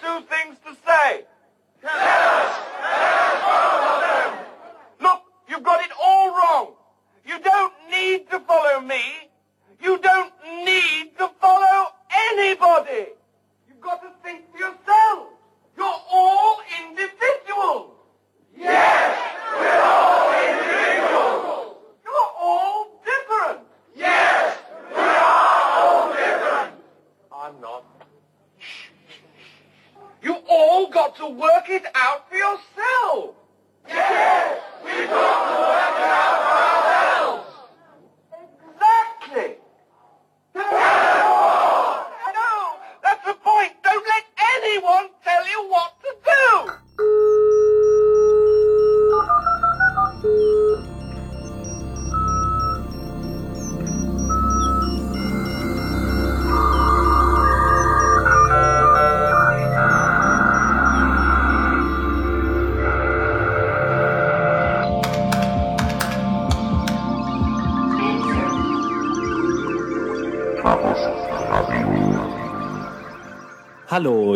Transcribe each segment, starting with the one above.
two things to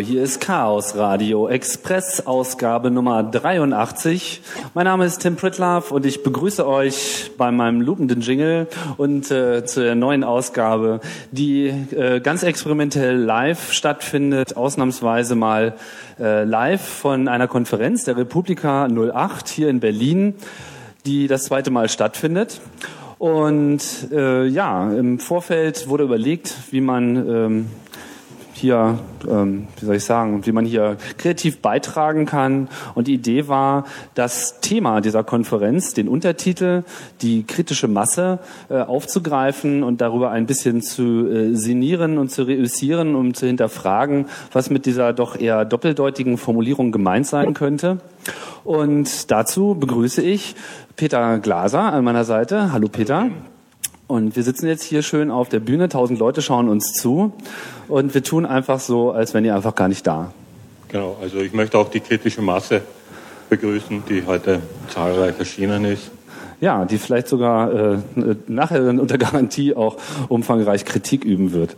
hier ist Chaos Radio Express Ausgabe Nummer 83. Mein Name ist Tim Pritlove und ich begrüße euch bei meinem lupenden Jingle und äh, zur neuen Ausgabe, die äh, ganz experimentell live stattfindet, ausnahmsweise mal äh, live von einer Konferenz der Republika 08 hier in Berlin, die das zweite Mal stattfindet. Und äh, ja, im Vorfeld wurde überlegt, wie man ähm, hier, ähm, wie soll ich sagen, wie man hier kreativ beitragen kann. Und die Idee war, das Thema dieser Konferenz, den Untertitel, die kritische Masse äh, aufzugreifen und darüber ein bisschen zu äh, sinnieren und zu reüssieren, um zu hinterfragen, was mit dieser doch eher doppeldeutigen Formulierung gemeint sein könnte. Und dazu begrüße ich Peter Glaser an meiner Seite. Hallo Peter. Und wir sitzen jetzt hier schön auf der Bühne, tausend Leute schauen uns zu und wir tun einfach so, als wären ihr einfach gar nicht da. Genau, also ich möchte auch die kritische Masse begrüßen, die heute zahlreich erschienen ist. Ja, die vielleicht sogar äh, nachher unter Garantie auch umfangreich Kritik üben wird.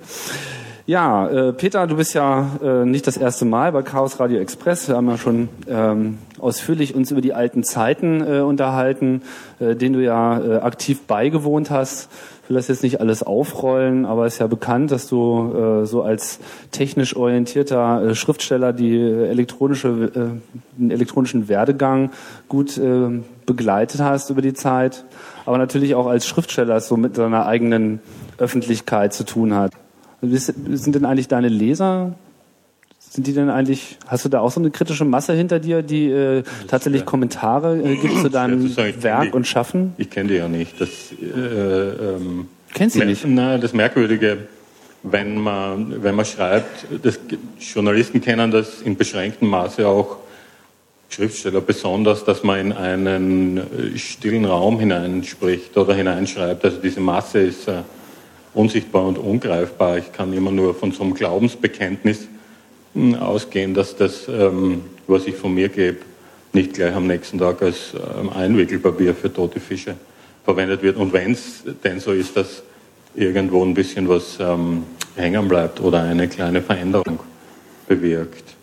Ja, äh, Peter, du bist ja äh, nicht das erste Mal bei Chaos Radio Express. Wir haben ja schon ähm, ausführlich uns über die alten Zeiten äh, unterhalten, äh, denen du ja äh, aktiv beigewohnt hast. Ich will das jetzt nicht alles aufrollen, aber es ist ja bekannt, dass du äh, so als technisch orientierter äh, Schriftsteller die äh, elektronische, äh, den elektronischen Werdegang gut äh, begleitet hast über die Zeit, aber natürlich auch als Schriftsteller so mit deiner eigenen Öffentlichkeit zu tun hat. Sind denn eigentlich deine Leser, sind die denn eigentlich, hast du da auch so eine kritische Masse hinter dir, die äh, tatsächlich schwer. Kommentare äh, gibt zu deinem sagen, Werk die. und Schaffen? Ich kenne die ja nicht. Das, äh, ähm, Kennst du nicht? Nein, das Merkwürdige, wenn man, wenn man schreibt, das, Journalisten kennen das in beschränktem Maße auch, Schriftsteller besonders, dass man in einen äh, stillen Raum hineinspricht oder hineinschreibt. Also diese Masse ist äh, unsichtbar und ungreifbar. Ich kann immer nur von so einem Glaubensbekenntnis ausgehen, dass das, ähm, was ich von mir gebe, nicht gleich am nächsten Tag als ähm, Einwickelpapier für tote Fische verwendet wird. Und wenn es denn so ist, dass irgendwo ein bisschen was ähm, hängen bleibt oder eine kleine Veränderung bewirkt.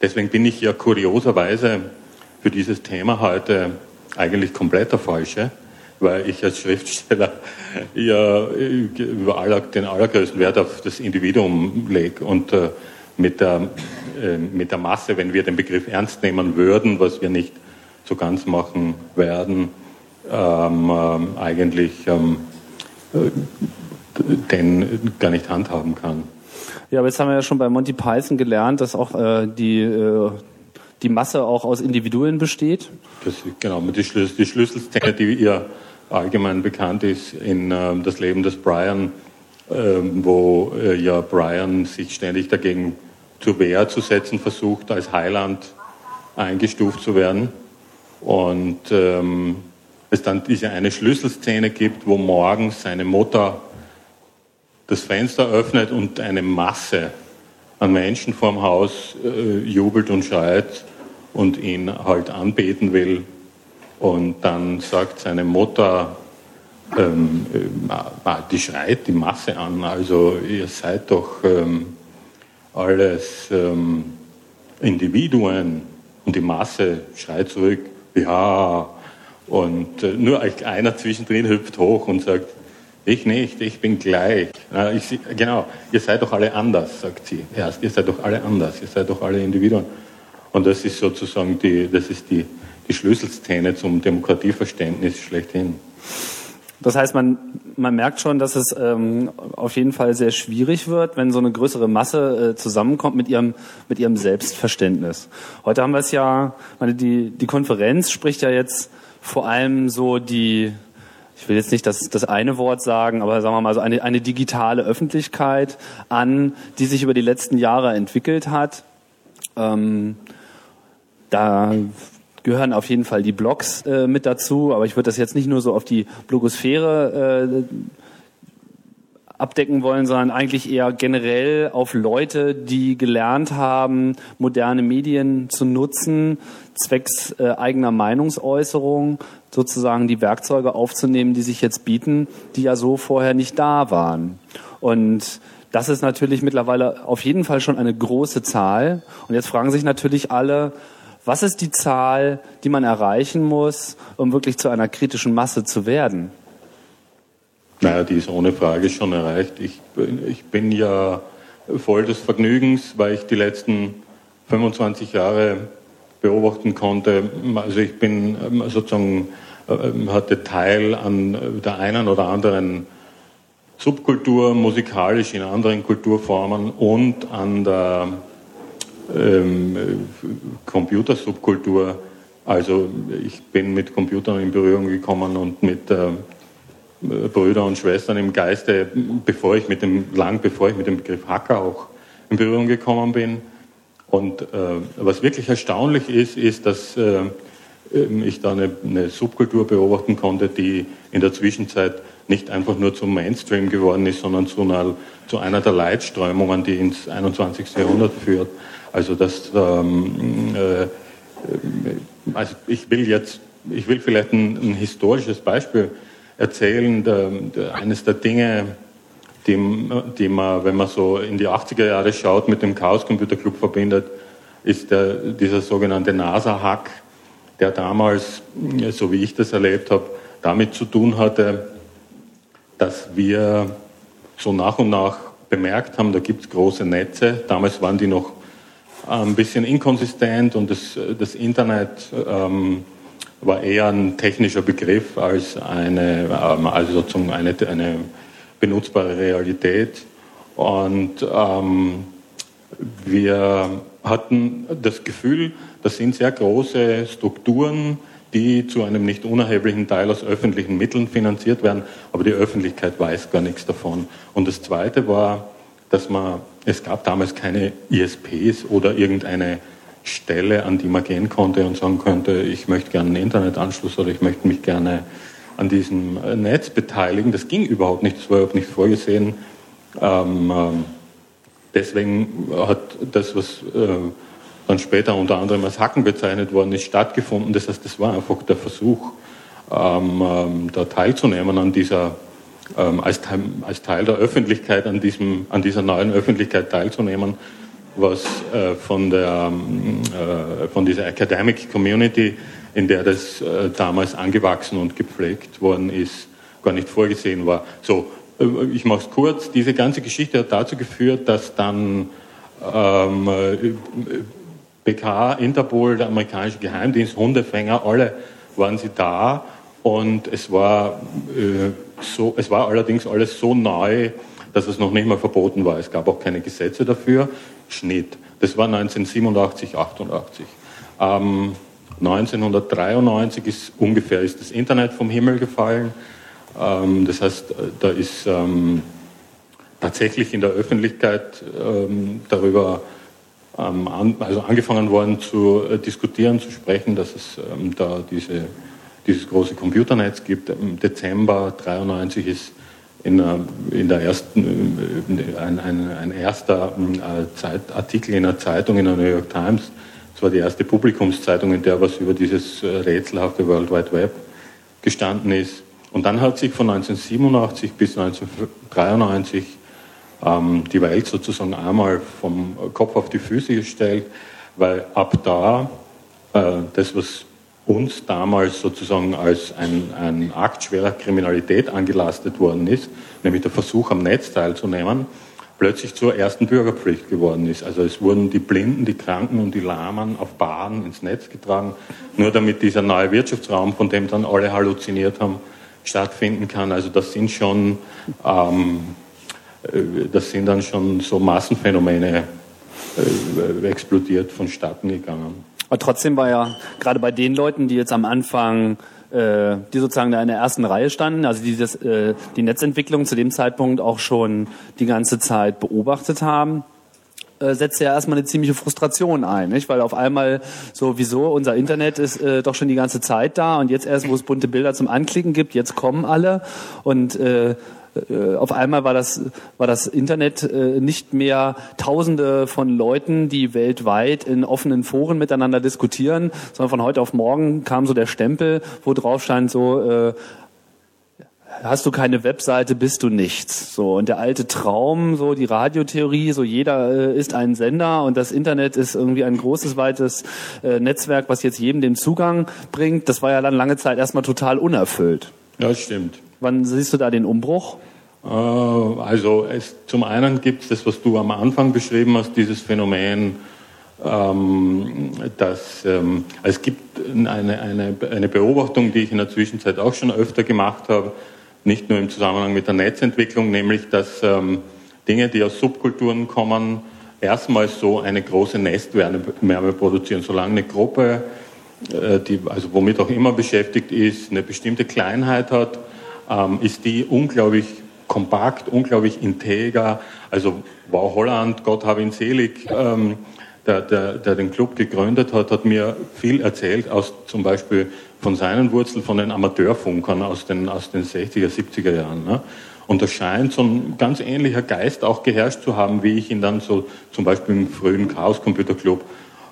Deswegen bin ich ja kurioserweise für dieses Thema heute eigentlich komplett der Falsche, weil ich als Schriftsteller ja äh, den allergrößten Wert auf das Individuum lege und äh, mit, der, äh, mit der Masse, wenn wir den Begriff ernst nehmen würden, was wir nicht so ganz machen werden, ähm, ähm, eigentlich ähm, äh, den gar nicht handhaben kann. Ja, aber jetzt haben wir ja schon bei Monty Python gelernt, dass auch äh, die, äh, die Masse auch aus Individuen besteht. Das, genau, die, Schlüssel, die Schlüsselszene, die ihr allgemein bekannt ist in ähm, das Leben des Brian, ähm, wo äh, ja Brian sich ständig dagegen zur Wehr zu setzen versucht, als Heiland eingestuft zu werden. Und ähm, es dann diese eine Schlüsselszene gibt, wo morgens seine Mutter das Fenster öffnet und eine Masse an Menschen vorm Haus äh, jubelt und schreit und ihn halt anbeten will. Und dann sagt seine Mutter, ähm, äh, die schreit die Masse an, also ihr seid doch ähm, alles ähm, Individuen und die Masse schreit zurück, ja, und äh, nur einer zwischendrin hüpft hoch und sagt, ich nicht, ich bin gleich. Na, ich, genau, ihr seid doch alle anders, sagt sie. Erst, ihr seid doch alle anders, ihr seid doch alle Individuen. Und das ist sozusagen die, das ist die, die Schlüsselszene zum Demokratieverständnis schlechthin. Das heißt, man, man merkt schon, dass es ähm, auf jeden Fall sehr schwierig wird, wenn so eine größere Masse äh, zusammenkommt mit ihrem, mit ihrem Selbstverständnis. Heute haben wir es ja, meine, die, die Konferenz spricht ja jetzt vor allem so die, ich will jetzt nicht das, das eine Wort sagen, aber sagen wir mal so eine, eine digitale Öffentlichkeit an, die sich über die letzten Jahre entwickelt hat. Ähm, da gehören auf jeden Fall die Blogs äh, mit dazu, aber ich würde das jetzt nicht nur so auf die Blogosphäre äh, abdecken wollen, sondern eigentlich eher generell auf Leute, die gelernt haben, moderne Medien zu nutzen, zwecks äh, eigener Meinungsäußerung, sozusagen die Werkzeuge aufzunehmen, die sich jetzt bieten, die ja so vorher nicht da waren. Und das ist natürlich mittlerweile auf jeden Fall schon eine große Zahl. Und jetzt fragen sich natürlich alle, was ist die Zahl, die man erreichen muss, um wirklich zu einer kritischen Masse zu werden? Naja, die ist ohne Frage schon erreicht. Ich, ich bin ja voll des Vergnügens, weil ich die letzten 25 Jahre beobachten konnte. Also ich bin ähm, sozusagen, ähm, hatte Teil an der einen oder anderen Subkultur, musikalisch in anderen Kulturformen und an der ähm, Computersubkultur. Also ich bin mit Computern in Berührung gekommen und mit äh, Brüder und Schwestern im Geiste, bevor ich mit dem, lang bevor ich mit dem Begriff Hacker auch in Berührung gekommen bin. Und äh, was wirklich erstaunlich ist, ist, dass äh, ich da eine, eine, Subkultur beobachten konnte, die in der Zwischenzeit nicht einfach nur zum Mainstream geworden ist, sondern zu einer, zu einer der Leitströmungen, die ins 21. Jahrhundert führt. Also das, ähm, äh, also ich will jetzt, ich will vielleicht ein, ein historisches Beispiel erzählen. Der, der, eines der Dinge, die, die man, wenn man so in die 80er Jahre schaut, mit dem Chaos Computer Club verbindet, ist der, dieser sogenannte NASA-Hack, der damals, so wie ich das erlebt habe, damit zu tun hatte, dass wir so nach und nach bemerkt haben, da gibt es große Netze. Damals waren die noch ein bisschen inkonsistent und das, das Internet ähm, war eher ein technischer Begriff als eine, ähm, also sozusagen eine, eine benutzbare Realität. Und ähm, wir hatten das Gefühl, das sind sehr große Strukturen, die zu einem nicht unerheblichen Teil aus öffentlichen Mitteln finanziert werden, aber die Öffentlichkeit weiß gar nichts davon. Und das Zweite war, dass man, es gab damals keine ISPs oder irgendeine Stelle, an die man gehen konnte und sagen könnte, ich möchte gerne einen Internetanschluss oder ich möchte mich gerne an diesem Netz beteiligen. Das ging überhaupt nicht, das war überhaupt nicht vorgesehen. Ähm, ähm, deswegen hat das, was äh, dann später unter anderem als Hacken bezeichnet worden ist, stattgefunden. Das heißt, das war einfach der Versuch, ähm, ähm da teilzunehmen an dieser, ähm, als, als, Teil der Öffentlichkeit, an, diesem, an dieser neuen Öffentlichkeit teilzunehmen was äh, von, der, äh, von dieser Academic Community, in der das äh, damals angewachsen und gepflegt worden ist, gar nicht vorgesehen war. So, äh, ich mache es kurz. Diese ganze Geschichte hat dazu geführt, dass dann ähm, BK, Interpol, der amerikanische Geheimdienst, Hundefänger, alle waren sie da und es war, äh, so, es war allerdings alles so neu, dass es noch nicht mal verboten war. Es gab auch keine Gesetze dafür. Schnitt. Das war 1987, 88. Ähm, 1993 ist ungefähr ist das Internet vom Himmel gefallen. Ähm, das heißt, da ist ähm, tatsächlich in der Öffentlichkeit ähm, darüber ähm, an, also angefangen worden zu äh, diskutieren, zu sprechen, dass es ähm, da diese, dieses große Computernetz gibt. Im Dezember 1993 ist in, in der ersten, äh, ein, ein, ein erster äh, Zeitartikel in einer Zeitung in der New York Times. Das war die erste Publikumszeitung, in der was über dieses äh, rätselhafte World Wide Web gestanden ist. Und dann hat sich von 1987 bis 1993 ähm, die Welt sozusagen einmal vom Kopf auf die Füße gestellt. weil ab da äh, das, was uns damals sozusagen als ein, ein Akt schwerer Kriminalität angelastet worden ist, nämlich der Versuch am Netz teilzunehmen, plötzlich zur ersten Bürgerpflicht geworden ist. Also es wurden die Blinden, die Kranken und die Lahmen auf Bahnen ins Netz getragen, nur damit dieser neue Wirtschaftsraum, von dem dann alle halluziniert haben, stattfinden kann. Also das sind schon, ähm, äh, das sind dann schon so Massenphänomene äh, explodiert, vonstatten gegangen. Aber trotzdem war ja gerade bei den Leuten, die jetzt am Anfang äh, die sozusagen da in der ersten Reihe standen, also die das, äh, die Netzentwicklung zu dem Zeitpunkt auch schon die ganze Zeit beobachtet haben, äh, setzt ja erstmal eine ziemliche Frustration ein, nicht? weil auf einmal so, wieso, unser Internet ist äh, doch schon die ganze Zeit da und jetzt erst, wo es bunte Bilder zum Anklicken gibt, jetzt kommen alle und äh, äh, auf einmal war das, war das Internet äh, nicht mehr Tausende von Leuten, die weltweit in offenen Foren miteinander diskutieren, sondern von heute auf morgen kam so der Stempel, wo drauf stand so, äh, hast du keine Webseite, bist du nichts. So und der alte Traum, so die Radiotheorie, so jeder äh, ist ein Sender und das Internet ist irgendwie ein großes weites äh, Netzwerk, was jetzt jedem den Zugang bringt. Das war ja dann lange Zeit erstmal total unerfüllt. Ja, stimmt. Wann siehst du da den Umbruch? Äh, also es, zum einen gibt es das, was du am Anfang beschrieben hast, dieses Phänomen, ähm, dass ähm, es gibt eine, eine, eine Beobachtung, die ich in der Zwischenzeit auch schon öfter gemacht habe, nicht nur im Zusammenhang mit der Netzentwicklung, nämlich dass ähm, Dinge, die aus Subkulturen kommen, erstmals so eine große Nestwärme produzieren. Solange eine Gruppe, äh, die, also womit auch immer beschäftigt ist, eine bestimmte Kleinheit hat, ähm, ist die unglaublich kompakt, unglaublich integer. Also Wow Holland, Gott habe ihn selig, ähm, der, der, der den Club gegründet hat, hat mir viel erzählt, aus zum Beispiel von seinen Wurzeln, von den Amateurfunkern aus den, aus den 60er, 70er Jahren. Ne? Und da scheint so ein ganz ähnlicher Geist auch geherrscht zu haben, wie ich ihn dann so zum Beispiel im frühen Chaos Computer Club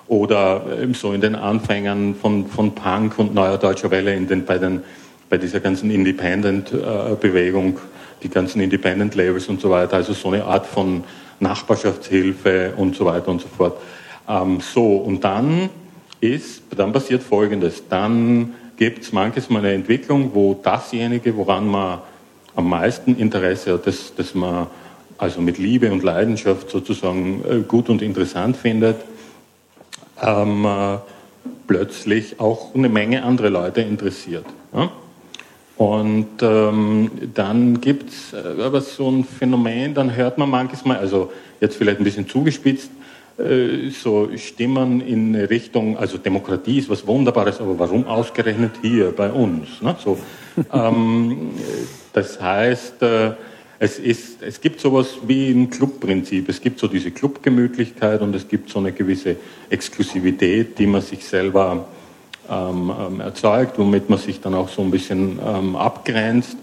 oder so in den Anfängen von, von Punk und Neuer Deutscher Welle in den, bei, den, bei dieser ganzen Independent-Bewegung, die ganzen Independent-Labels und so weiter, also so eine Art von Nachbarschaftshilfe und so weiter und so fort. Ähm, so, und dann ist, dann passiert Folgendes. Dann gibt es manches Mal eine Entwicklung, wo dasjenige, woran man am meisten Interesse hat, das, das man also mit Liebe und Leidenschaft sozusagen äh, gut und interessant findet, ähm, äh, plötzlich auch eine Menge andere Leute interessiert. Ja? Und ähm, dann gibt es äh, aber so ein Phänomen, dann hört man manches Mal, also jetzt vielleicht ein bisschen zugespitzt, äh, so Stimmen in Richtung, also Demokratie ist was Wunderbares, aber warum ausgerechnet hier bei uns? Ne? So, ähm, das heißt, äh, es, ist, es gibt sowas wie ein Clubprinzip. Es gibt so diese Clubgemütlichkeit und es gibt so eine gewisse Exklusivität, die man sich selber ähm, ähm, erzeugt, womit man sich dann auch so ein bisschen ähm, abgrenzt.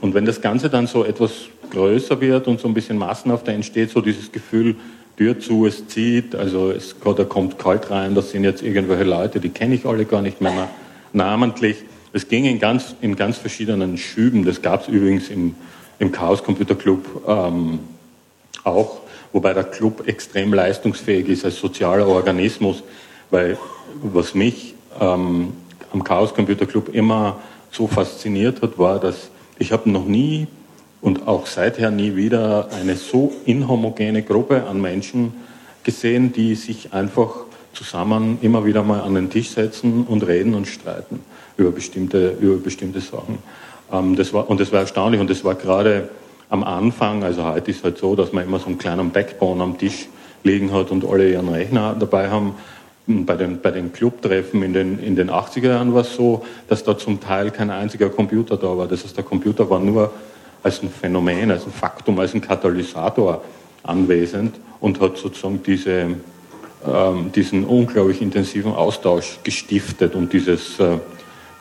Und wenn das Ganze dann so etwas größer wird und so ein bisschen massenhafter entsteht, so dieses Gefühl, Tür zu, es zieht, also es, da kommt kalt rein, das sind jetzt irgendwelche Leute, die kenne ich alle gar nicht mehr namentlich. Es ging in ganz, in ganz verschiedenen Schüben, das gab es übrigens im, im Chaos Computer Club ähm, auch, wobei der Club extrem leistungsfähig ist als sozialer Organismus, weil was mich ähm, am Chaos Computer Club immer so fasziniert hat, war, dass ich habe noch nie und auch seither nie wieder eine so inhomogene Gruppe an Menschen gesehen, die sich einfach zusammen immer wieder mal an den Tisch setzen und reden und streiten über bestimmte, über bestimmte Sachen. Ähm, das war, und das war erstaunlich und das war gerade am Anfang, also heute ist es halt so, dass man immer so einen kleinen Backbone am Tisch liegen hat und alle ihren Rechner dabei haben. Bei den, bei den Clubtreffen in den, in den 80er Jahren war es so, dass da zum Teil kein einziger Computer da war. Das heißt, der Computer war nur als ein Phänomen, als ein Faktum, als ein Katalysator anwesend und hat sozusagen diese, ähm, diesen unglaublich intensiven Austausch gestiftet und dieses, äh,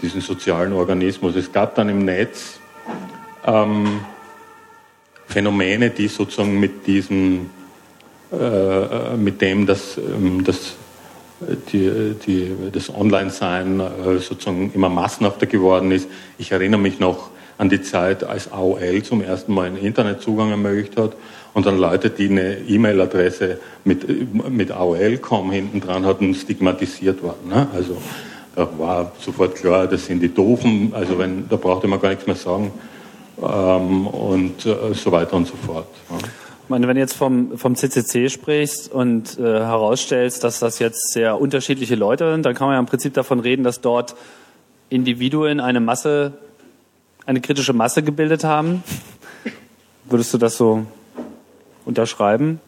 diesen sozialen Organismus. Es gab dann im Netz ähm, Phänomene, die sozusagen mit diesem, äh, äh mit dem, dass, ähm, dass die, die, das Online-Sein äh, sozusagen immer massenhafter geworden ist. Ich erinnere mich noch an die Zeit, als AOL zum ersten Mal einen Internetzugang ermöglicht hat und dann Leute, die eine E-Mail-Adresse mit, mit AOL.com hinten dran hatten, stigmatisiert waren. Ne? Also da war sofort klar, das sind die Doofen, also wenn, da brauchte man gar nichts mehr sagen ähm, und äh, so weiter und so fort. Ja. Ich meine, wenn du jetzt vom, vom CCC sprichst und äh, herausstellst, dass das jetzt sehr unterschiedliche Leute sind, dann kann man ja im Prinzip davon reden, dass dort Individuen eine Masse, eine kritische Masse gebildet haben. Würdest du das so unterschreiben?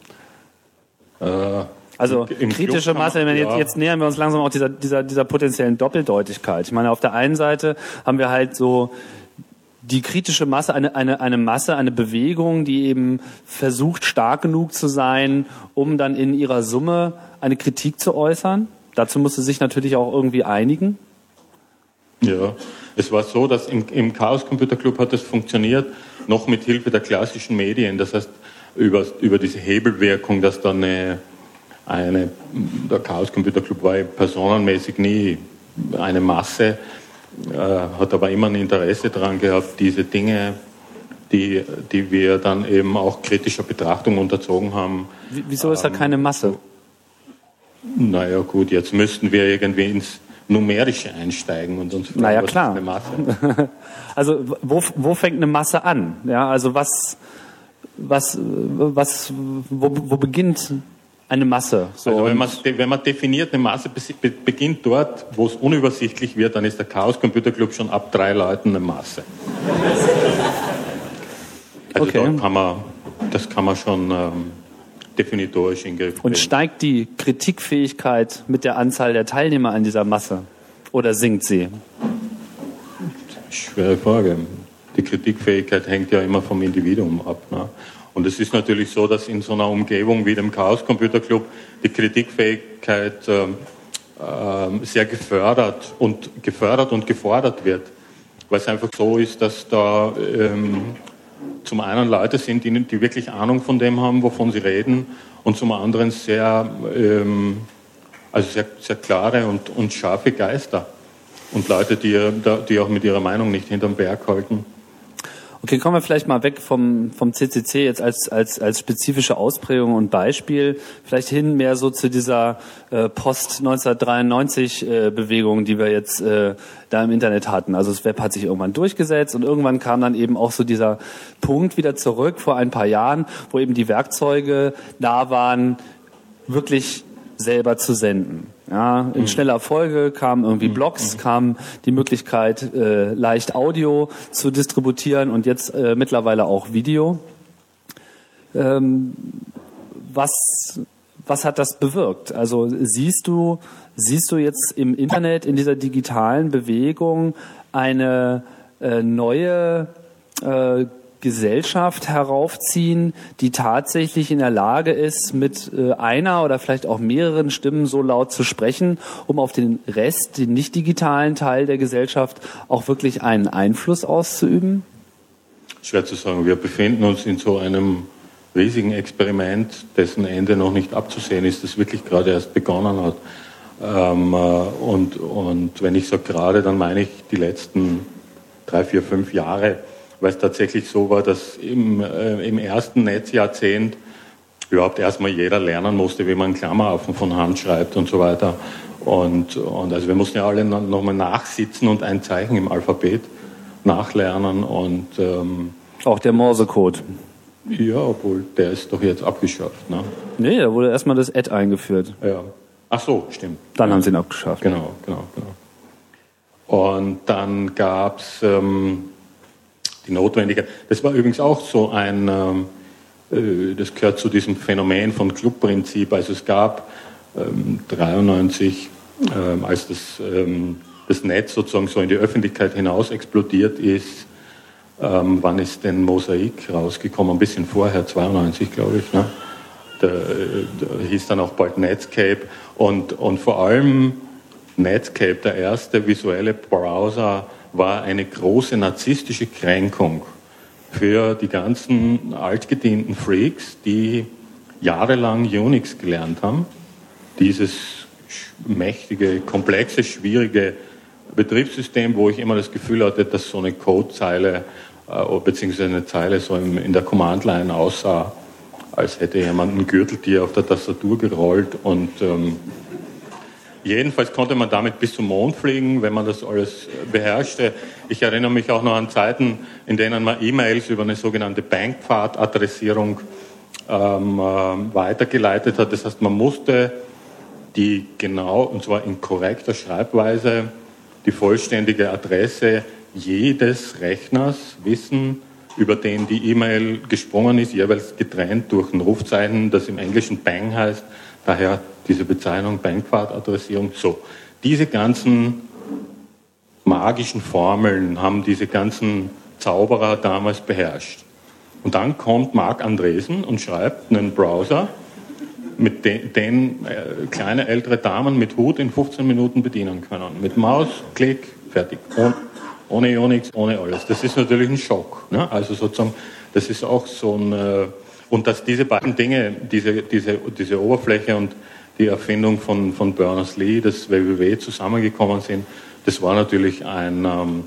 Äh, also kritische Masse, man, jetzt, jetzt nähern wir uns langsam auch dieser, dieser, dieser potenziellen Doppeldeutigkeit. Ich meine, auf der einen Seite haben wir halt so die kritische Masse, eine, eine, eine Masse, eine Bewegung, die eben versucht, stark genug zu sein, um dann in ihrer Summe eine Kritik zu äußern. Dazu musste sich natürlich auch irgendwie einigen. Ja, es war so, dass im, im Chaos Computer Club hat es funktioniert, noch mit Hilfe der klassischen Medien. Das heißt, über, über diese Hebelwirkung, dass dann eine, eine, der Chaos Computer Club war personenmäßig nie eine Masse, hat aber immer ein Interesse daran gehabt, diese Dinge, die, die wir dann eben auch kritischer Betrachtung unterzogen haben. Wieso ist da ähm, keine Masse? Naja gut, jetzt müssten wir irgendwie ins Numerische einsteigen und uns fragen, naja, was klar. ist eine Masse? also wo, wo fängt eine Masse an? Ja, also was, was, was, wo, wo beginnt eine Masse? So also wenn man, wenn man definiert, eine Masse beginnt dort, wo es unübersichtlich wird, dann ist der Chaos Computer Club schon ab drei Leuten eine Masse. Also okay. da kann man, das kann man schon ähm, definitorisch in Griff Und steigt die Kritikfähigkeit mit der Anzahl der Teilnehmer an dieser Masse? Oder sinkt sie? Schwere Frage. Die Kritikfähigkeit hängt ja immer vom Individuum ab. Ne? Und es ist natürlich so, dass in so einer Umgebung wie dem Chaos Computer Club die Kritikfähigkeit äh, äh, sehr gefördert und gefördert und gefordert wird, weil es einfach so ist, dass da ähm, zum einen Leute sind, die, die, wirklich Ahnung von dem haben, wovon sie reden, und zum anderen sehr, ähm, also sehr, sehr klare und, und scharfe Geister und Leute, die, die auch mit ihrer Meinung nicht hinterm Berg halten. Okay, kommen wir vielleicht mal weg vom, vom CCC jetzt als, als, als spezifische Ausprägung und Beispiel, vielleicht hin mehr so zu dieser äh, Post-1993-Bewegung, äh, die wir jetzt äh, da im Internet hatten. Also das Web hat sich irgendwann durchgesetzt und irgendwann kam dann eben auch so dieser Punkt wieder zurück vor ein paar Jahren, wo eben die Werkzeuge da waren, wirklich selber zu senden. Ja, in mhm. schneller Folge kamen irgendwie mhm. Blogs, mhm. kam die Möglichkeit, äh, leicht Audio zu distributieren und jetzt äh, mittlerweile auch Video. Ähm, was, was hat das bewirkt? Also siehst du, siehst du jetzt im Internet, in dieser digitalen Bewegung eine äh, neue äh, Gesellschaft heraufziehen, die tatsächlich in der Lage ist, mit äh, einer oder vielleicht auch mehreren Stimmen so laut zu sprechen, um auf den Rest, den nicht digitalen Teil der Gesellschaft auch wirklich einen Einfluss auszuüben? Schwer zu sagen. Wir befinden uns in so einem riesigen Experiment, dessen Ende noch nicht abzusehen ist, das wirklich gerade erst begonnen hat. Ähm, äh, und, und wenn ich sage gerade, dann meine ich die letzten drei, vier, fünf Jahre weil es tatsächlich so war, dass im, äh, im ersten Netzjahrzehnt überhaupt erstmal jeder lernen musste, wie man Klammerhaufen von Hand schreibt und so weiter. Und, und also wir mussten ja alle nochmal nachsitzen und ein Zeichen im Alphabet nachlernen und ähm, auch der Morsecode. Ja, obwohl der ist doch jetzt abgeschafft. Ne? Nee, da wurde erstmal das Ad eingeführt. Ja. Ach so, stimmt. Dann ja. haben sie ihn abgeschafft. Genau, genau, genau. Und dann gab's ähm, die Notwendigkeit. Das war übrigens auch so ein, ähm, äh, das gehört zu diesem Phänomen von Clubprinzip. Also es gab ähm, 93, ähm, als das, ähm, das Netz sozusagen so in die Öffentlichkeit hinaus explodiert ist, ähm, wann ist denn Mosaik rausgekommen? Ein bisschen vorher, 92 glaube ich. Ne? Da, da hieß dann auch bald Netscape und, und vor allem Netscape, der erste visuelle Browser, war eine große narzisstische Kränkung für die ganzen altgedienten Freaks, die jahrelang Unix gelernt haben. Dieses mächtige, komplexe, schwierige Betriebssystem, wo ich immer das Gefühl hatte, dass so eine Codezeile äh, beziehungsweise eine Zeile so in der Command-Line aussah, als hätte jemand ein Gürteltier auf der Tastatur gerollt und ähm, Jedenfalls konnte man damit bis zum Mond fliegen, wenn man das alles beherrschte. Ich erinnere mich auch noch an Zeiten, in denen man E-Mails über eine sogenannte Bankpfad-Adressierung ähm, äh, weitergeleitet hat. Das heißt, man musste die genau, und zwar in korrekter Schreibweise, die vollständige Adresse jedes Rechners wissen, über den die E-Mail gesprungen ist, jeweils getrennt durch ein Rufzeichen, das im Englischen Bang heißt. Daher diese Bezeichnung Bankwart-Adressierung. So, diese ganzen magischen Formeln haben diese ganzen Zauberer damals beherrscht. Und dann kommt Marc Andresen und schreibt einen Browser, mit den, den äh, kleine ältere Damen mit Hut in 15 Minuten bedienen können. Mit Maus, Klick, fertig. Und, ohne Unix, ohne alles. Das ist natürlich ein Schock. Ne? Also sozusagen, das ist auch so ein, äh, und dass diese beiden Dinge, diese, diese, diese Oberfläche und die Erfindung von, von Berners-Lee, das WWW zusammengekommen sind, das war natürlich ein, ähm,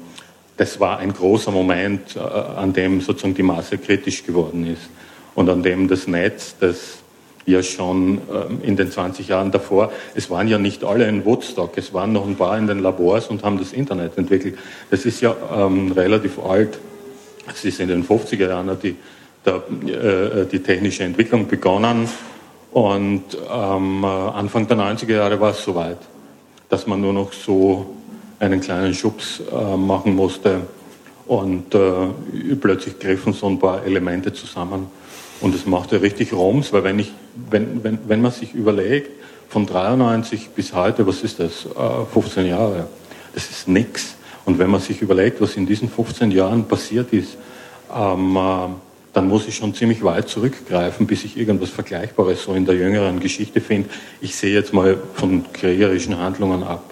das war ein großer Moment, äh, an dem sozusagen die Masse kritisch geworden ist und an dem das Netz, das ja schon ähm, in den 20 Jahren davor, es waren ja nicht alle in Woodstock, es waren noch ein paar in den Labors und haben das Internet entwickelt. Das ist ja ähm, relativ alt. Es ist in den 50er Jahren die, der, äh, die technische Entwicklung begonnen. Und ähm, Anfang der 90er Jahre war es soweit, dass man nur noch so einen kleinen Schubs äh, machen musste. Und äh, plötzlich griffen so ein paar Elemente zusammen. Und es machte richtig Roms, weil wenn, ich, wenn, wenn, wenn man sich überlegt, von 93 bis heute, was ist das, 15 äh, Jahre, das ist nichts. Und wenn man sich überlegt, was in diesen 15 Jahren passiert ist, ähm, äh, dann muss ich schon ziemlich weit zurückgreifen, bis ich irgendwas Vergleichbares so in der jüngeren Geschichte finde. Ich sehe jetzt mal von kriegerischen Handlungen ab.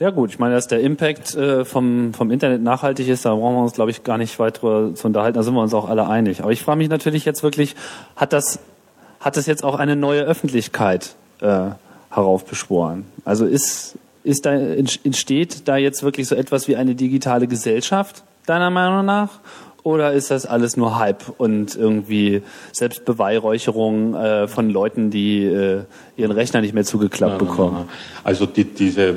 Ja gut, ich meine, dass der Impact äh, vom, vom Internet nachhaltig ist, da brauchen wir uns, glaube ich, gar nicht weiter zu unterhalten, da sind wir uns auch alle einig. Aber ich frage mich natürlich jetzt wirklich, hat das, hat das jetzt auch eine neue Öffentlichkeit äh, heraufbeschworen? Also ist, ist da, entsteht da jetzt wirklich so etwas wie eine digitale Gesellschaft, deiner Meinung nach? Oder ist das alles nur Hype und irgendwie Selbstbeweihräucherung äh, von Leuten, die äh, ihren Rechner nicht mehr zugeklappt nein, bekommen? Nein, nein, also die, diese,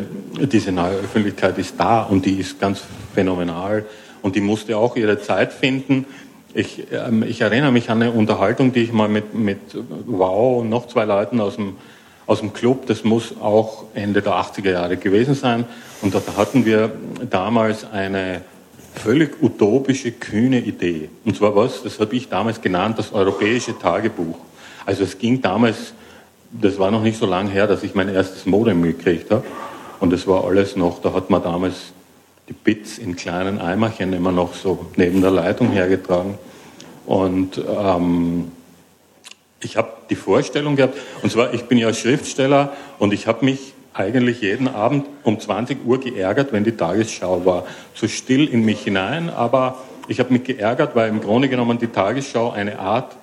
diese neue Öffentlichkeit ist da und die ist ganz phänomenal und die musste auch ihre Zeit finden. Ich, ähm, ich erinnere mich an eine Unterhaltung, die ich mal mit, mit Wow und noch zwei Leuten aus dem, aus dem Club, das muss auch Ende der 80er Jahre gewesen sein. Und da hatten wir damals eine völlig utopische, kühne Idee. Und zwar was, das habe ich damals genannt, das europäische Tagebuch. Also es ging damals, das war noch nicht so lange her, dass ich mein erstes Modem gekriegt habe. Und das war alles noch, da hat man damals die Bits in kleinen Eimerchen immer noch so neben der Leitung hergetragen. Und ähm, ich habe die Vorstellung gehabt, und zwar, ich bin ja Schriftsteller und ich habe mich eigentlich jeden Abend um 20 Uhr geärgert, wenn die Tagesschau war. So still in mich hinein, aber ich habe mich geärgert, weil im Grunde genommen die Tagesschau eine Art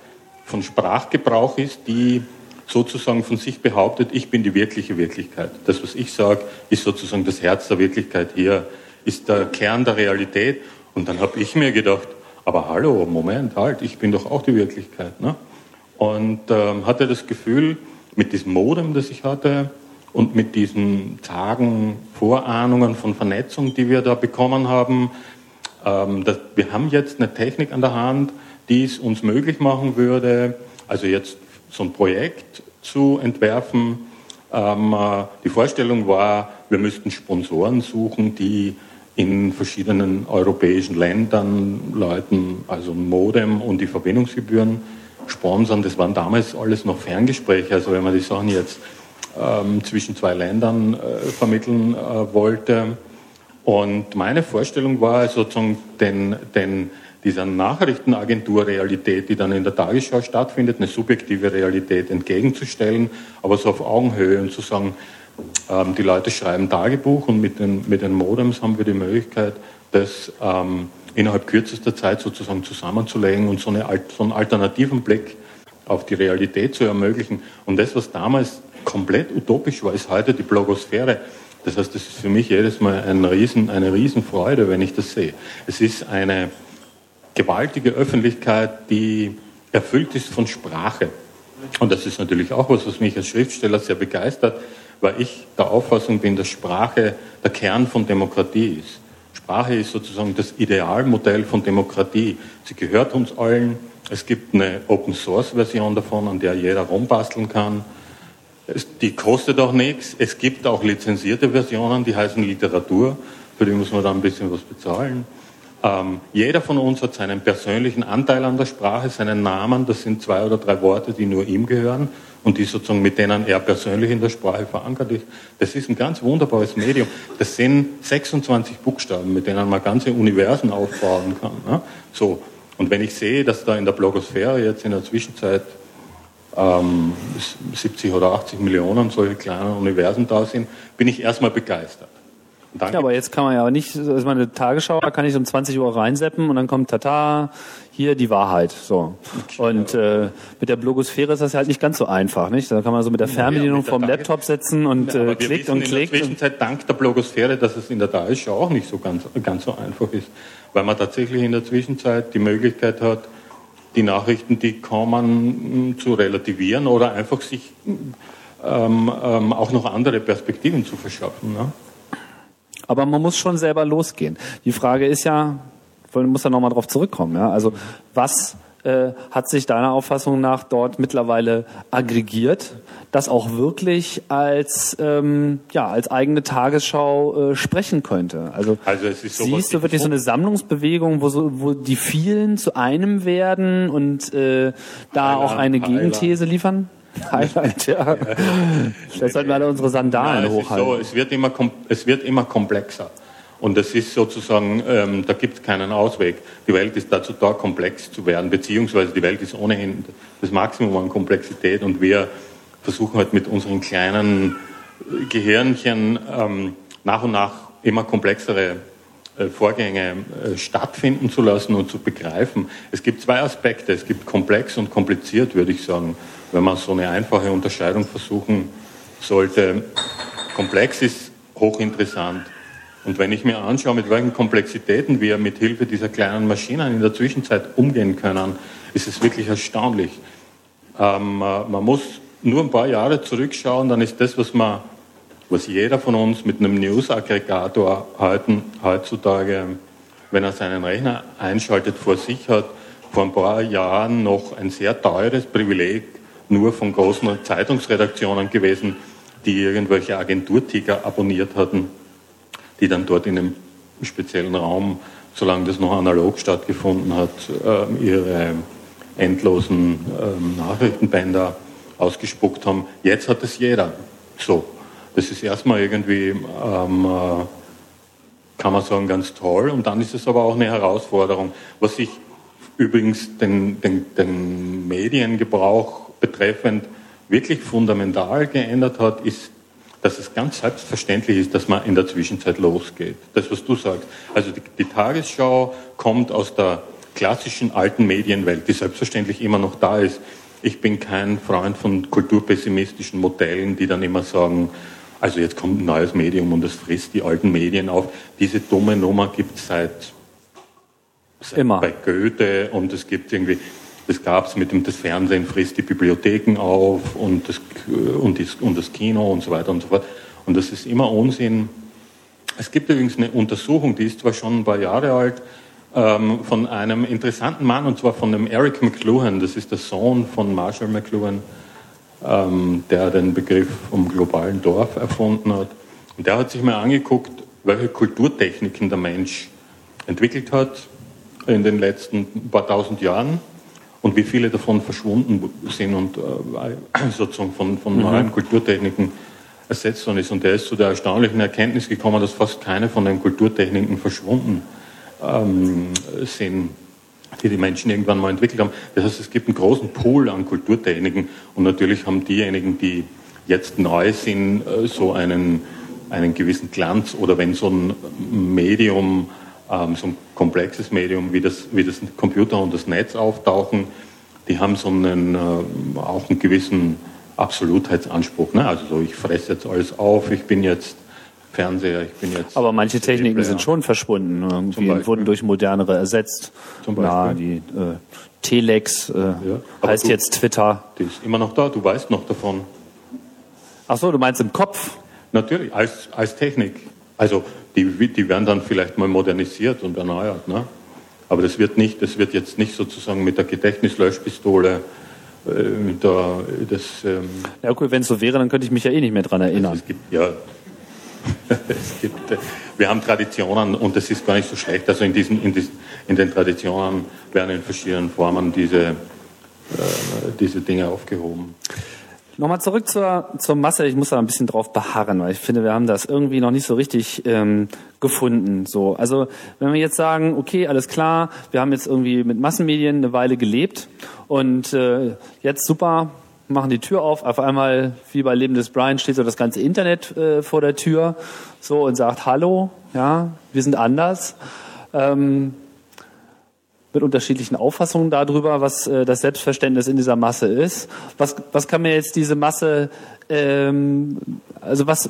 von Sprachgebrauch ist, die sozusagen von sich behauptet, ich bin die wirkliche Wirklichkeit. Das, was ich sage, ist sozusagen das Herz der Wirklichkeit hier, ist der Kern der Realität. Und dann habe ich mir gedacht, aber hallo, Moment, halt, ich bin doch auch die Wirklichkeit. Ne? Und ähm, hatte das Gefühl, mit diesem Modem, das ich hatte, und mit diesen Tagen Vorahnungen von Vernetzung, die wir da bekommen haben, ähm, das, wir haben jetzt eine Technik an der Hand, die es uns möglich machen würde, also jetzt so ein Projekt zu entwerfen. Ähm, äh, die Vorstellung war, wir müssten Sponsoren suchen, die in verschiedenen europäischen Ländern Leuten, also Modem und die Verbindungsgebühren sponsern. Das waren damals alles noch Ferngespräche. Also wenn man die Sachen jetzt ähm, zwischen zwei Ländern äh, vermitteln äh, wollte. Und meine Vorstellung war sozusagen den, den, dieser Nachrichtenagentur-Realität, die dann in der Tagesschau stattfindet, eine subjektive Realität entgegenzustellen, aber so auf Augenhöhe und zu sagen, ähm, die Leute schreiben Tagebuch und mit den, mit den Modems haben wir die Möglichkeit, das ähm, innerhalb kürzester Zeit sozusagen zusammenzulegen und so, eine, so einen alternativen Blick auf die Realität zu ermöglichen. Und das, was damals komplett utopisch war, ist heute die Blogosphäre. Das heißt, das ist für mich jedes Mal ein Riesen, eine Riesenfreude, wenn ich das sehe. Es ist eine gewaltige Öffentlichkeit, die erfüllt ist von Sprache. Und das ist natürlich auch was, was mich als Schriftsteller sehr begeistert, weil ich der Auffassung bin, dass Sprache der Kern von Demokratie ist. Sprache ist sozusagen das Idealmodell von Demokratie. Sie gehört uns allen. Es gibt eine Open Source Version davon, an der jeder rumbasteln kann. Die kostet auch nichts. Es gibt auch lizenzierte Versionen, die heißen Literatur. Für die muss man dann ein bisschen was bezahlen. Ähm, jeder von uns hat seinen persönlichen Anteil an der Sprache, seinen Namen. Das sind zwei oder drei Worte, die nur ihm gehören und die sozusagen mit denen er persönlich in der Sprache verankert ist. Das ist ein ganz wunderbares Medium. Das sind 26 Buchstaben, mit denen man ganze Universen aufbauen kann. Ne? So. Und wenn ich sehe, dass da in der Blogosphäre jetzt in der Zwischenzeit ähm, 70 oder 80 Millionen solche kleinen Universen da sind, bin ich erstmal begeistert. Ja, aber jetzt kann man ja nicht, also meine Tagesschau, da kann ich um 20 Uhr reinseppen und dann kommt Tata, hier die Wahrheit. So. Und äh, mit der Blogosphäre ist das halt nicht ganz so einfach, nicht? Da kann man so mit der Fernbedienung ja, vom Laptop sitzen und ja, äh, klickt und klickt. In der Zwischenzeit dank der Blogosphäre, dass es in der Tagesschau auch nicht so ganz, ganz so einfach ist. Weil man tatsächlich in der Zwischenzeit die Möglichkeit hat, die Nachrichten, die kommen, zu relativieren oder einfach sich ähm, ähm, auch noch andere Perspektiven zu verschaffen. Ne? Aber man muss schon selber losgehen. Die Frage ist ja, man muss da nochmal drauf zurückkommen. Ja? Also was äh, hat sich deiner Auffassung nach dort mittlerweile aggregiert, das auch wirklich als ähm, ja als eigene Tagesschau äh, sprechen könnte. Also, also so siehst du wirklich so eine Sammlungsbewegung, wo so wo die vielen zu einem werden und äh, da Heiland, auch eine Gegenthese liefern? Highlight, ja. Vielleicht sollten wir alle unsere Sandalen ja, es hochhalten. So, es, wird immer, es wird immer komplexer. Und das ist sozusagen, ähm, da gibt es keinen Ausweg. Die Welt ist dazu da, komplex zu werden, beziehungsweise die Welt ist ohnehin das Maximum an Komplexität und wir versuchen halt mit unseren kleinen Gehirnchen ähm, nach und nach immer komplexere äh, Vorgänge äh, stattfinden zu lassen und zu begreifen. Es gibt zwei Aspekte. Es gibt komplex und kompliziert, würde ich sagen wenn man so eine einfache Unterscheidung versuchen sollte. Komplex ist hochinteressant. Und wenn ich mir anschaue, mit welchen Komplexitäten wir mit Hilfe dieser kleinen Maschinen in der Zwischenzeit umgehen können, ist es wirklich erstaunlich. Ähm, man muss nur ein paar Jahre zurückschauen, dann ist das, was man, was jeder von uns mit einem News-Aggregator heutzutage, wenn er seinen Rechner einschaltet, vor sich hat, vor ein paar Jahren noch ein sehr teures Privileg nur von großen Zeitungsredaktionen gewesen, die irgendwelche Agenturtiger abonniert hatten, die dann dort in einem speziellen Raum, solange das noch analog stattgefunden hat, ähm, ihre endlosen ähm, Nachrichtenbänder ausgespuckt haben. Jetzt hat es jeder. So. Das ist erstmal irgendwie, ähm, äh, kann man sagen, ganz toll. Und dann ist es aber auch eine Herausforderung. Was sich übrigens den, den, den Mediengebrauch betreffend wirklich fundamental geändert hat, ist, dass es ganz selbstverständlich ist, dass man in der Zwischenzeit losgeht. Das, was du sagst. Also die, die Tagesschau kommt aus der klassischen alten Medienwelt, die selbstverständlich immer noch da ist. Ich bin kein Freund von kulturpessimistischen Modellen, die dann immer sagen, also jetzt kommt ein neues Medium und es frisst die alten Medien auf. Diese dumme Nummer gibt es seit, seit immer. bei Goethe und es gibt irgendwie das gab es mit dem das Fernsehen frisst die Bibliotheken auf und das, und, das, und das Kino und so weiter und so fort. Und das ist immer Unsinn. Es gibt übrigens eine Untersuchung, die ist zwar schon ein paar Jahre alt, ähm, von einem interessanten Mann, und zwar von dem Eric McLuhan, das ist der Sohn von Marshall McLuhan, ähm, der den Begriff vom globalen Dorf erfunden hat. Und der hat sich mal angeguckt, welche Kulturtechniken der Mensch entwickelt hat in den letzten paar tausend Jahren und wie viele davon verschwunden sind und äh, sozusagen von, von mhm. neuen Kulturtechniken ersetzt worden ist. Und der ist zu der erstaunlichen Erkenntnis gekommen, dass fast keine von den Kulturtechniken verschwunden ähm, sind, die die Menschen irgendwann mal entwickelt haben. Das heißt, es gibt einen großen Pool an Kulturtechniken und natürlich haben diejenigen, die jetzt neu sind, äh, so einen, einen gewissen Glanz oder wenn so ein Medium ähm, so ein komplexes Medium wie das, wie das Computer und das Netz auftauchen, die haben so einen, äh, auch einen gewissen Absolutheitsanspruch. Ne? Also so, ich fresse jetzt alles auf, ich bin jetzt Fernseher. Ich bin jetzt. Aber manche Techniken sind schon verschwunden. Irgendwie wurden durch modernere ersetzt. Zum Beispiel. Na, die äh, Telex äh, Ja, heißt du- jetzt Twitter. Die ist immer noch da, du weißt noch davon. Ach so, du meinst im Kopf? Natürlich, als, als Technik. Also die, die werden dann vielleicht mal modernisiert und erneuert. Ne? Aber das wird, nicht, das wird jetzt nicht sozusagen mit der Gedächtnislöschpistole, äh, mit der, das, ähm, Ja gut, wenn es so wäre, dann könnte ich mich ja eh nicht mehr dran erinnern. es gibt ja, es gibt, äh, wir haben Traditionen und das ist gar nicht so schlecht. Also in, diesen, in, diesen, in den Traditionen werden in verschiedenen Formen diese, äh, diese Dinge aufgehoben. Nochmal zurück zur, zur Masse. Ich muss da ein bisschen drauf beharren, weil ich finde, wir haben das irgendwie noch nicht so richtig ähm, gefunden. So, also wenn wir jetzt sagen, okay, alles klar, wir haben jetzt irgendwie mit Massenmedien eine Weile gelebt und äh, jetzt super, machen die Tür auf, auf einmal wie bei Leben des Brian steht so das ganze Internet äh, vor der Tür, so und sagt Hallo, ja, wir sind anders. Ähm, mit unterschiedlichen Auffassungen darüber, was äh, das Selbstverständnis in dieser Masse ist. Was, was kann mir jetzt diese Masse, ähm, also was,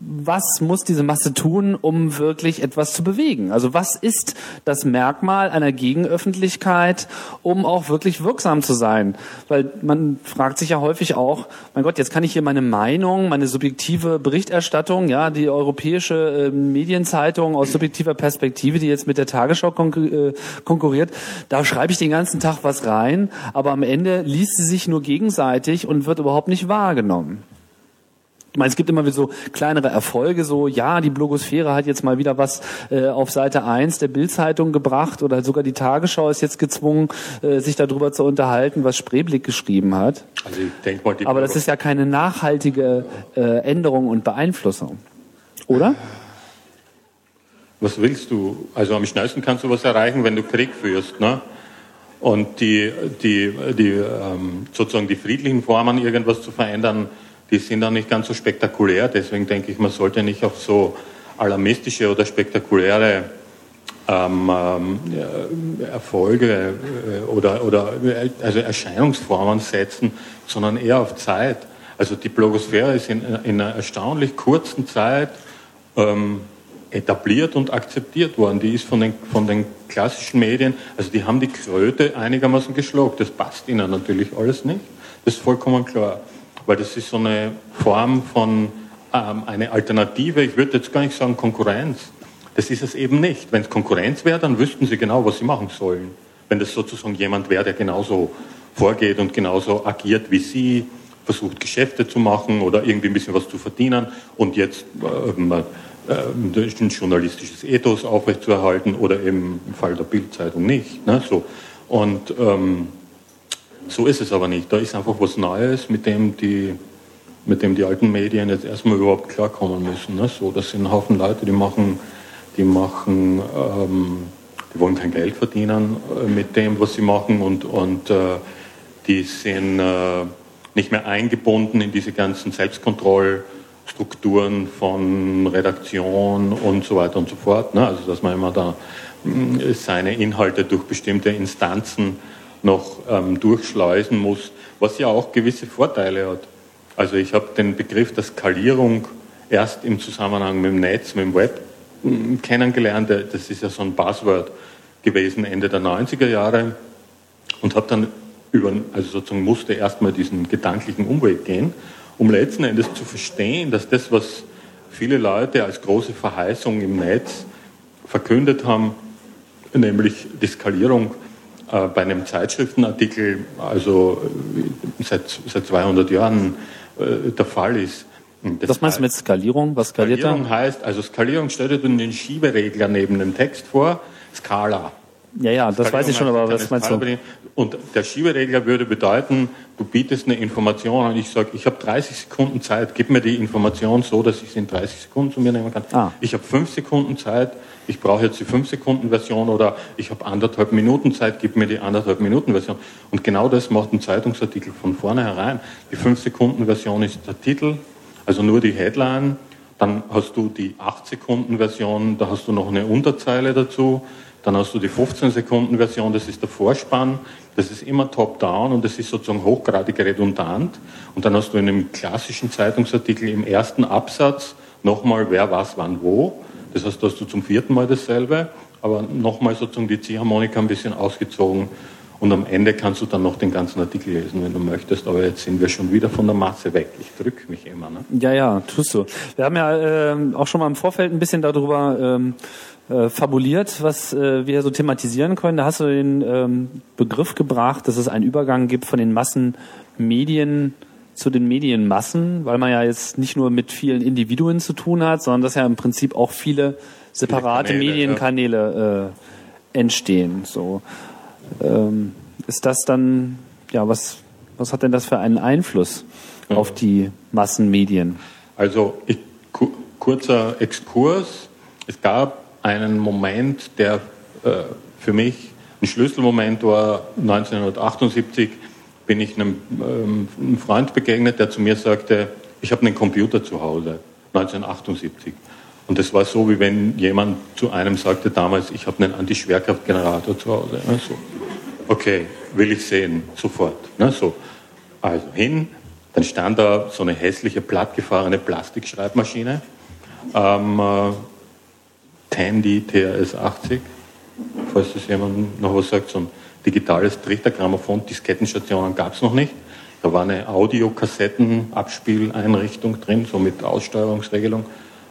was muss diese Masse tun, um wirklich etwas zu bewegen? Also was ist das Merkmal einer Gegenöffentlichkeit, um auch wirklich wirksam zu sein? Weil man fragt sich ja häufig auch, mein Gott, jetzt kann ich hier meine Meinung, meine subjektive Berichterstattung, ja, die europäische äh, Medienzeitung aus subjektiver Perspektive, die jetzt mit der Tagesschau konkur äh, konkurriert, da schreibe ich den ganzen Tag was rein, aber am Ende liest sie sich nur gegenseitig und wird überhaupt nicht wahrgenommen. Ich meine, es gibt immer wieder so kleinere Erfolge, so, ja, die Blogosphäre hat jetzt mal wieder was äh, auf Seite 1 der Bildzeitung gebracht oder sogar die Tagesschau ist jetzt gezwungen, äh, sich darüber zu unterhalten, was Spreeblick geschrieben hat. Also ich denke mal, die Aber das ist ja keine nachhaltige äh, Änderung und Beeinflussung. Oder? Was willst du? Also am schnellsten kannst du was erreichen, wenn du Krieg führst. Ne? Und die, die, die, ähm, sozusagen die friedlichen Formen, irgendwas zu verändern, die sind dann nicht ganz so spektakulär. Deswegen denke ich, man sollte nicht auf so alarmistische oder spektakuläre ähm, ähm, äh, Erfolge äh, oder, oder äh, also Erscheinungsformen setzen, sondern eher auf Zeit. Also die Blogosphäre ist in, in einer erstaunlich kurzen Zeit ähm, etabliert und akzeptiert worden. Die ist von den, von den klassischen Medien, also die haben die Kröte einigermaßen geschluckt. Das passt ihnen natürlich alles nicht. Das ist vollkommen klar. Weil das ist so eine Form von, ähm, eine Alternative, ich würde jetzt gar nicht sagen Konkurrenz. Das ist es eben nicht. Wenn es Konkurrenz wäre, dann wüssten sie genau, was sie machen sollen. Wenn das sozusagen jemand wäre, der genauso vorgeht und genauso agiert wie sie, versucht Geschäfte zu machen oder irgendwie ein bisschen was zu verdienen und jetzt ähm, äh, ein journalistisches Ethos aufrechtzuerhalten oder eben im Fall der Bildzeitung nicht. Ne? So. Und ähm, so ist es aber nicht. Da ist einfach was Neues, mit dem die, mit dem die alten Medien jetzt erstmal überhaupt klarkommen müssen. Ne? So, das sind ein Haufen Leute, die machen, die machen, ähm, die wollen kein Geld verdienen äh, mit dem, was sie machen und, und äh, die sind äh, nicht mehr eingebunden in diese ganzen Selbstkontrollstrukturen von Redaktion und so weiter und so fort. Ne? Also dass man immer da mh, seine Inhalte durch bestimmte Instanzen noch ähm, durchschleusen muss, was ja auch gewisse Vorteile hat. Also ich habe den Begriff der Skalierung erst im Zusammenhang mit dem Netz, mit dem Web mh, kennengelernt. Das ist ja so ein Buzzword gewesen Ende der 90er Jahre und habe dann über, also sozusagen musste erstmal diesen gedanklichen Umweg gehen, um letzten Endes zu verstehen, dass das, was viele Leute als große Verheißung im Netz verkündet haben, nämlich die Skalierung äh, bei einem Zeitschriftenartikel, also äh, seit, seit 200 Jahren äh, der Fall ist. Und Was meinst du mit Skalierung? Was skaliert Skalierung da? heißt, also Skalierung stellt dir den Schieberegler neben dem Text vor, Skala. Ja, ja, das weiß ich schon, aber was meinst du? Und der Schieberegler würde bedeuten, du bietest eine Information und ich sage, ich habe 30 Sekunden Zeit, gib mir die Information so, dass ich sie in 30 Sekunden zu mir nehmen kann. Ah. Ich habe 5 Sekunden Zeit, ich brauche jetzt die 5 Sekunden Version oder ich habe anderthalb Minuten Zeit, gib mir die anderthalb Minuten Version. Und genau das macht ein Zeitungsartikel von vornherein. Die 5 Sekunden Version ist der Titel, also nur die Headline. Dann hast du die 8 Sekunden Version, da hast du noch eine Unterzeile dazu. Dann hast du die 15-Sekunden-Version, das ist der Vorspann. Das ist immer top-down und das ist sozusagen hochgradig redundant. Und dann hast du in einem klassischen Zeitungsartikel im ersten Absatz nochmal, wer was wann wo. Das heißt, da hast du zum vierten Mal dasselbe, aber nochmal sozusagen die Ziehharmonika ein bisschen ausgezogen und am Ende kannst du dann noch den ganzen Artikel lesen, wenn du möchtest. Aber jetzt sind wir schon wieder von der Masse weg. Ich drücke mich immer. Ne? Ja, ja, tust du. Wir haben ja äh, auch schon mal im Vorfeld ein bisschen darüber ähm, äh, fabuliert, was äh, wir so thematisieren können. Da hast du den ähm, Begriff gebracht, dass es einen Übergang gibt von den Massenmedien zu den Medienmassen, weil man ja jetzt nicht nur mit vielen Individuen zu tun hat, sondern dass ja im Prinzip auch viele separate viele Kanäle, Medienkanäle äh, entstehen. So ähm, ist das dann ja was was hat denn das für einen Einfluss ja. auf die Massenmedien? Also ich, kurzer Exkurs. Es gab einen Moment, der äh, für mich ein Schlüsselmoment war 1978 bin ich einem, ähm, einem Freund begegnet, der zu mir sagte, ich habe einen Computer zu Hause, 1978. Und das war so, wie wenn jemand zu einem sagte damals, ich habe einen Antischwerkraftgenerator zu Hause. Also, okay, will ich sehen, sofort. Ne, so. Also hin, dann stand da so eine hässliche, plattgefahrene Plastikschreibmaschine, ähm, äh, Tandy TRS 80, falls das jemand noch was sagt, so ein digitales Trichtergrammophon, Diskettenstationen gab es noch nicht. Da war eine Audiokassettenabspieleinrichtung drin, so mit Aussteuerungsregelung.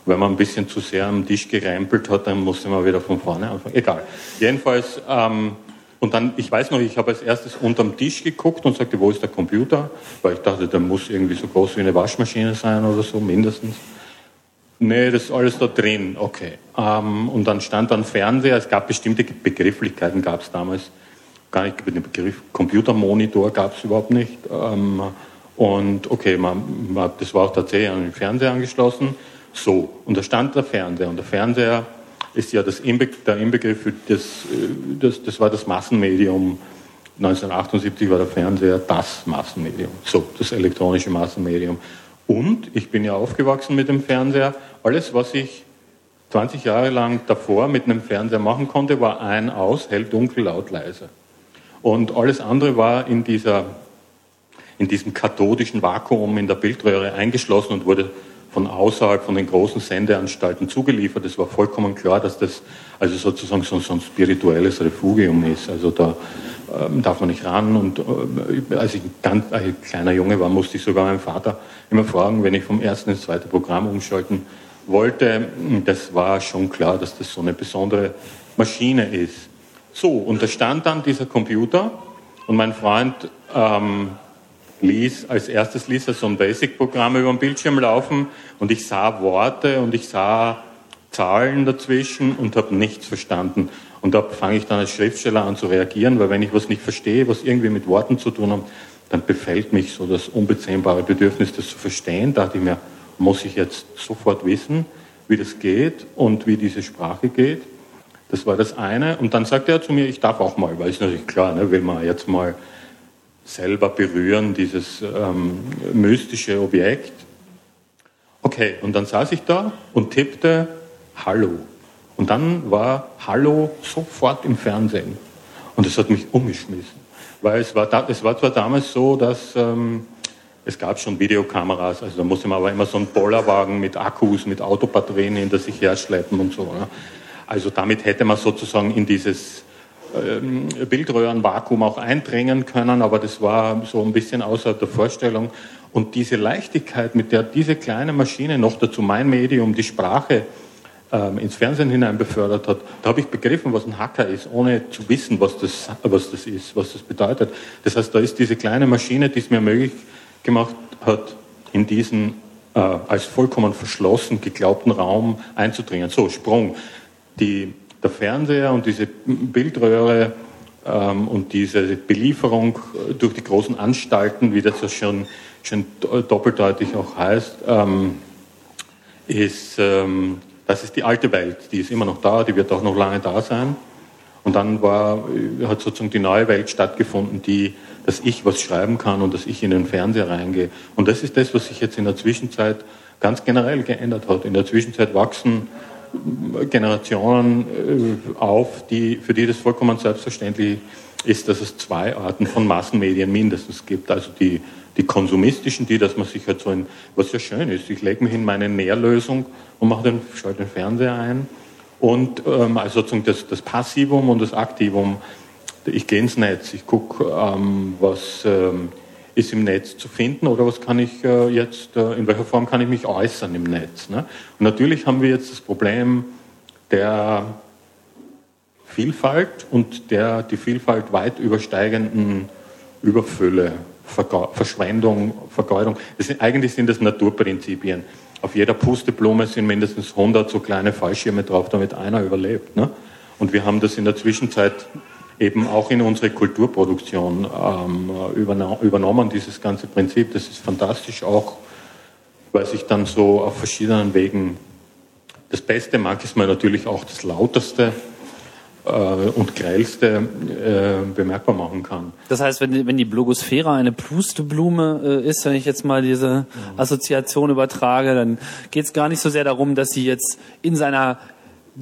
Wenn man ein bisschen zu sehr am Tisch gerempelt hat, dann musste man wieder von vorne anfangen. Egal. Jedenfalls, ähm, und dann, ich weiß noch, ich habe als erstes unterm Tisch geguckt und sagte, wo ist der Computer? Weil ich dachte, der muss irgendwie so groß wie eine Waschmaschine sein oder so, mindestens. Nee, das ist alles da drin, okay. Ähm, und dann stand dann Fernseher, es gab bestimmte Begrifflichkeiten, gab es damals gar nicht, den Begriff Computermonitor gab es überhaupt nicht. Ähm, und okay, man, man, das war auch tatsächlich an den Fernseher angeschlossen. So, und da stand der Fernseher. Und der Fernseher ist ja das Inbe der Inbegriff, für das, äh, das, das war das Massenmedium. 1978 war der Fernseher das Massenmedium. So, das elektronische Massenmedium. Und ich bin ja aufgewachsen mit dem Fernseher. Alles, was ich 20 Jahre lang davor mit einem Fernseher machen konnte, war ein aus, hell, dunkel, laut, leise. Und alles andere war in, dieser, in diesem kathodischen Vakuum in der Bildröhre eingeschlossen und wurde von außerhalb von den großen Sendeanstalten zugeliefert. Es war vollkommen klar, dass das also sozusagen so, so ein spirituelles Refugium ist. Also da ähm, darf man nicht ran. Und äh, als ich ein ganz ein kleiner Junge war, musste ich sogar meinen Vater immer fragen, wenn ich vom ersten ins zweite Programm umschalten wollte. Das war schon klar, dass das so eine besondere Maschine ist. So, und da stand dann dieser Computer und mein Freund ähm, ließ, als erstes ließ er so ein Basic-Programm über den Bildschirm laufen und ich sah Worte und ich sah Zahlen dazwischen und habe nichts verstanden. Und da fange ich dann als Schriftsteller an zu reagieren, weil wenn ich was nicht verstehe, was irgendwie mit Worten zu tun hat, dann befällt mich so das unbezähmbare Bedürfnis, das zu verstehen. Da dachte ich mir, muss ich jetzt sofort wissen, wie das geht und wie diese Sprache geht. Das war das eine. Und dann sagte er zu mir, ich darf auch mal, weil es natürlich klar, ne, will man jetzt mal selber berühren, dieses ähm, mystische Objekt. Okay, und dann saß ich da und tippte Hallo. Und dann war Hallo sofort im Fernsehen. Und das hat mich umgeschmissen. Weil es war, da, es war zwar damals so, dass ähm, es gab schon Videokameras, also da musste man aber immer so einen Bollerwagen mit Akkus, mit Autobatterien hinter sich herschleppen und so. Ne? Also damit hätte man sozusagen in dieses ähm, Bildröhrenvakuum auch eindringen können, aber das war so ein bisschen außerhalb der Vorstellung. Und diese Leichtigkeit, mit der diese kleine Maschine noch dazu mein Medium, die Sprache, ähm, ins Fernsehen hinein befördert hat, da habe ich begriffen, was ein Hacker ist, ohne zu wissen, was das, was das ist, was das bedeutet. Das heißt, da ist diese kleine Maschine, die es mir möglich gemacht hat, in diesen äh, als vollkommen verschlossen geglaubten Raum einzudringen. So, Sprung die, der Fernseher und diese Bildröhre ähm, und diese Belieferung durch die großen Anstalten, wie das ja schon, schon doppeldeutig auch heißt, ähm, ist, ähm, das ist die alte Welt. Die ist immer noch da, die wird auch noch lange da sein. Und dann war, hat sozusagen die neue Welt stattgefunden, die, dass ich was schreiben kann und dass ich in den Fernseher reingehe. Und das ist das, was sich jetzt in der Zwischenzeit ganz generell geändert hat. In der Zwischenzeit wachsen Generationen äh, auf, die, für die das vollkommen selbstverständlich ist, dass es zwei Arten von Massenmedien mindestens gibt. Also die, die konsumistischen, die, dass man sich halt so ein, was ja schön ist, ich lege mich in meine Nährlösung und mache den, schalte den Fernseher ein. Und ähm, also sozusagen das, das Passivum und das Aktivum. Ich gehe ins Netz, ich gucke, ähm, was ähm, ist im Netz zu finden oder was kann ich äh, jetzt, äh, in welcher Form kann ich mich äußern im Netz. Ne? Und natürlich haben wir jetzt das Problem der Vielfalt und der die Vielfalt weit übersteigenden Überfülle, Verga Verschwendung, Vergeudung. Sind, eigentlich sind das Naturprinzipien. Auf jeder Pusteblume sind mindestens 100 so kleine Fallschirme drauf, damit einer überlebt. Ne? Und wir haben das in der Zwischenzeit eben auch in unsere Kulturproduktion ähm, übernommen, dieses ganze Prinzip. Das ist fantastisch auch, weil sich dann so auf verschiedenen Wegen das Beste mag ist mal natürlich auch das Lauteste äh, und grellste äh, bemerkbar machen kann. Das heißt, wenn die, wenn die Blogosphäre eine Pusteblume äh, ist, wenn ich jetzt mal diese mhm. Assoziation übertrage, dann geht es gar nicht so sehr darum, dass sie jetzt in seiner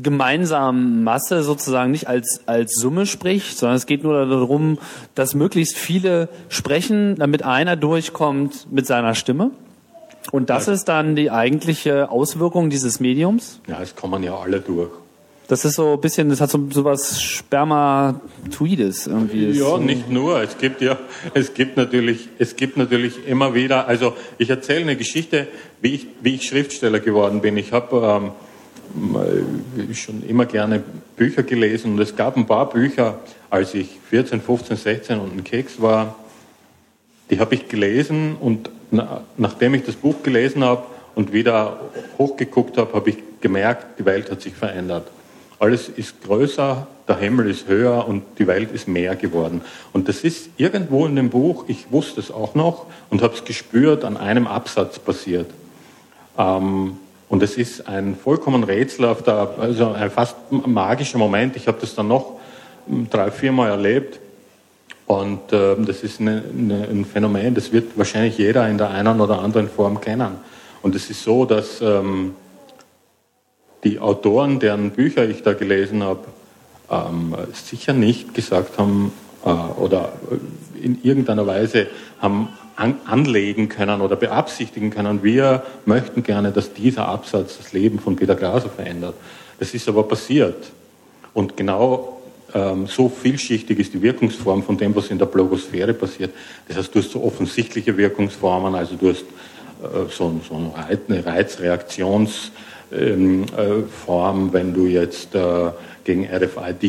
gemeinsamen Masse sozusagen nicht als, als Summe spricht, sondern es geht nur darum, dass möglichst viele sprechen, damit einer durchkommt mit seiner Stimme. Und das ja. ist dann die eigentliche Auswirkung dieses Mediums? Ja, es kommen ja alle durch. Das ist so ein bisschen, das hat so, so was Spermatoides irgendwie. Ja, nicht nur. Es gibt ja, es gibt natürlich, es gibt natürlich immer wieder, also ich erzähle eine Geschichte, wie ich, wie ich Schriftsteller geworden bin. Ich habe ähm, schon immer gerne Bücher gelesen und es gab ein paar Bücher, als ich 14, 15, 16 und ein Keks war, die habe ich gelesen und na, nachdem ich das Buch gelesen habe und wieder hochgeguckt habe, habe ich gemerkt, die Welt hat sich verändert. Alles ist größer, der Himmel ist höher und die Welt ist mehr geworden. Und das ist irgendwo in dem Buch, ich wusste es auch noch und habe es gespürt, an einem Absatz passiert. Ähm, und es ist ein vollkommen rätselhafter, also ein fast magischer Moment. Ich habe das dann noch drei, viermal erlebt. Und äh, das ist eine, eine, ein Phänomen, das wird wahrscheinlich jeder in der einen oder anderen Form kennen. Und es ist so, dass ähm, die Autoren, deren Bücher ich da gelesen habe, ähm, sicher nicht gesagt haben äh, oder in irgendeiner Weise haben an, anlegen können oder beabsichtigen können, wir möchten gerne, dass dieser Absatz das Leben von Peter Glaser verändert. Das ist aber passiert. Und genau ähm, so vielschichtig ist die Wirkungsform von dem, was in der Blogosphäre passiert. Das heißt, du hast so offensichtliche Wirkungsformen, also du hast äh, so, so eine Reizreaktionsform, ähm, äh, wenn du jetzt äh, gegen RFID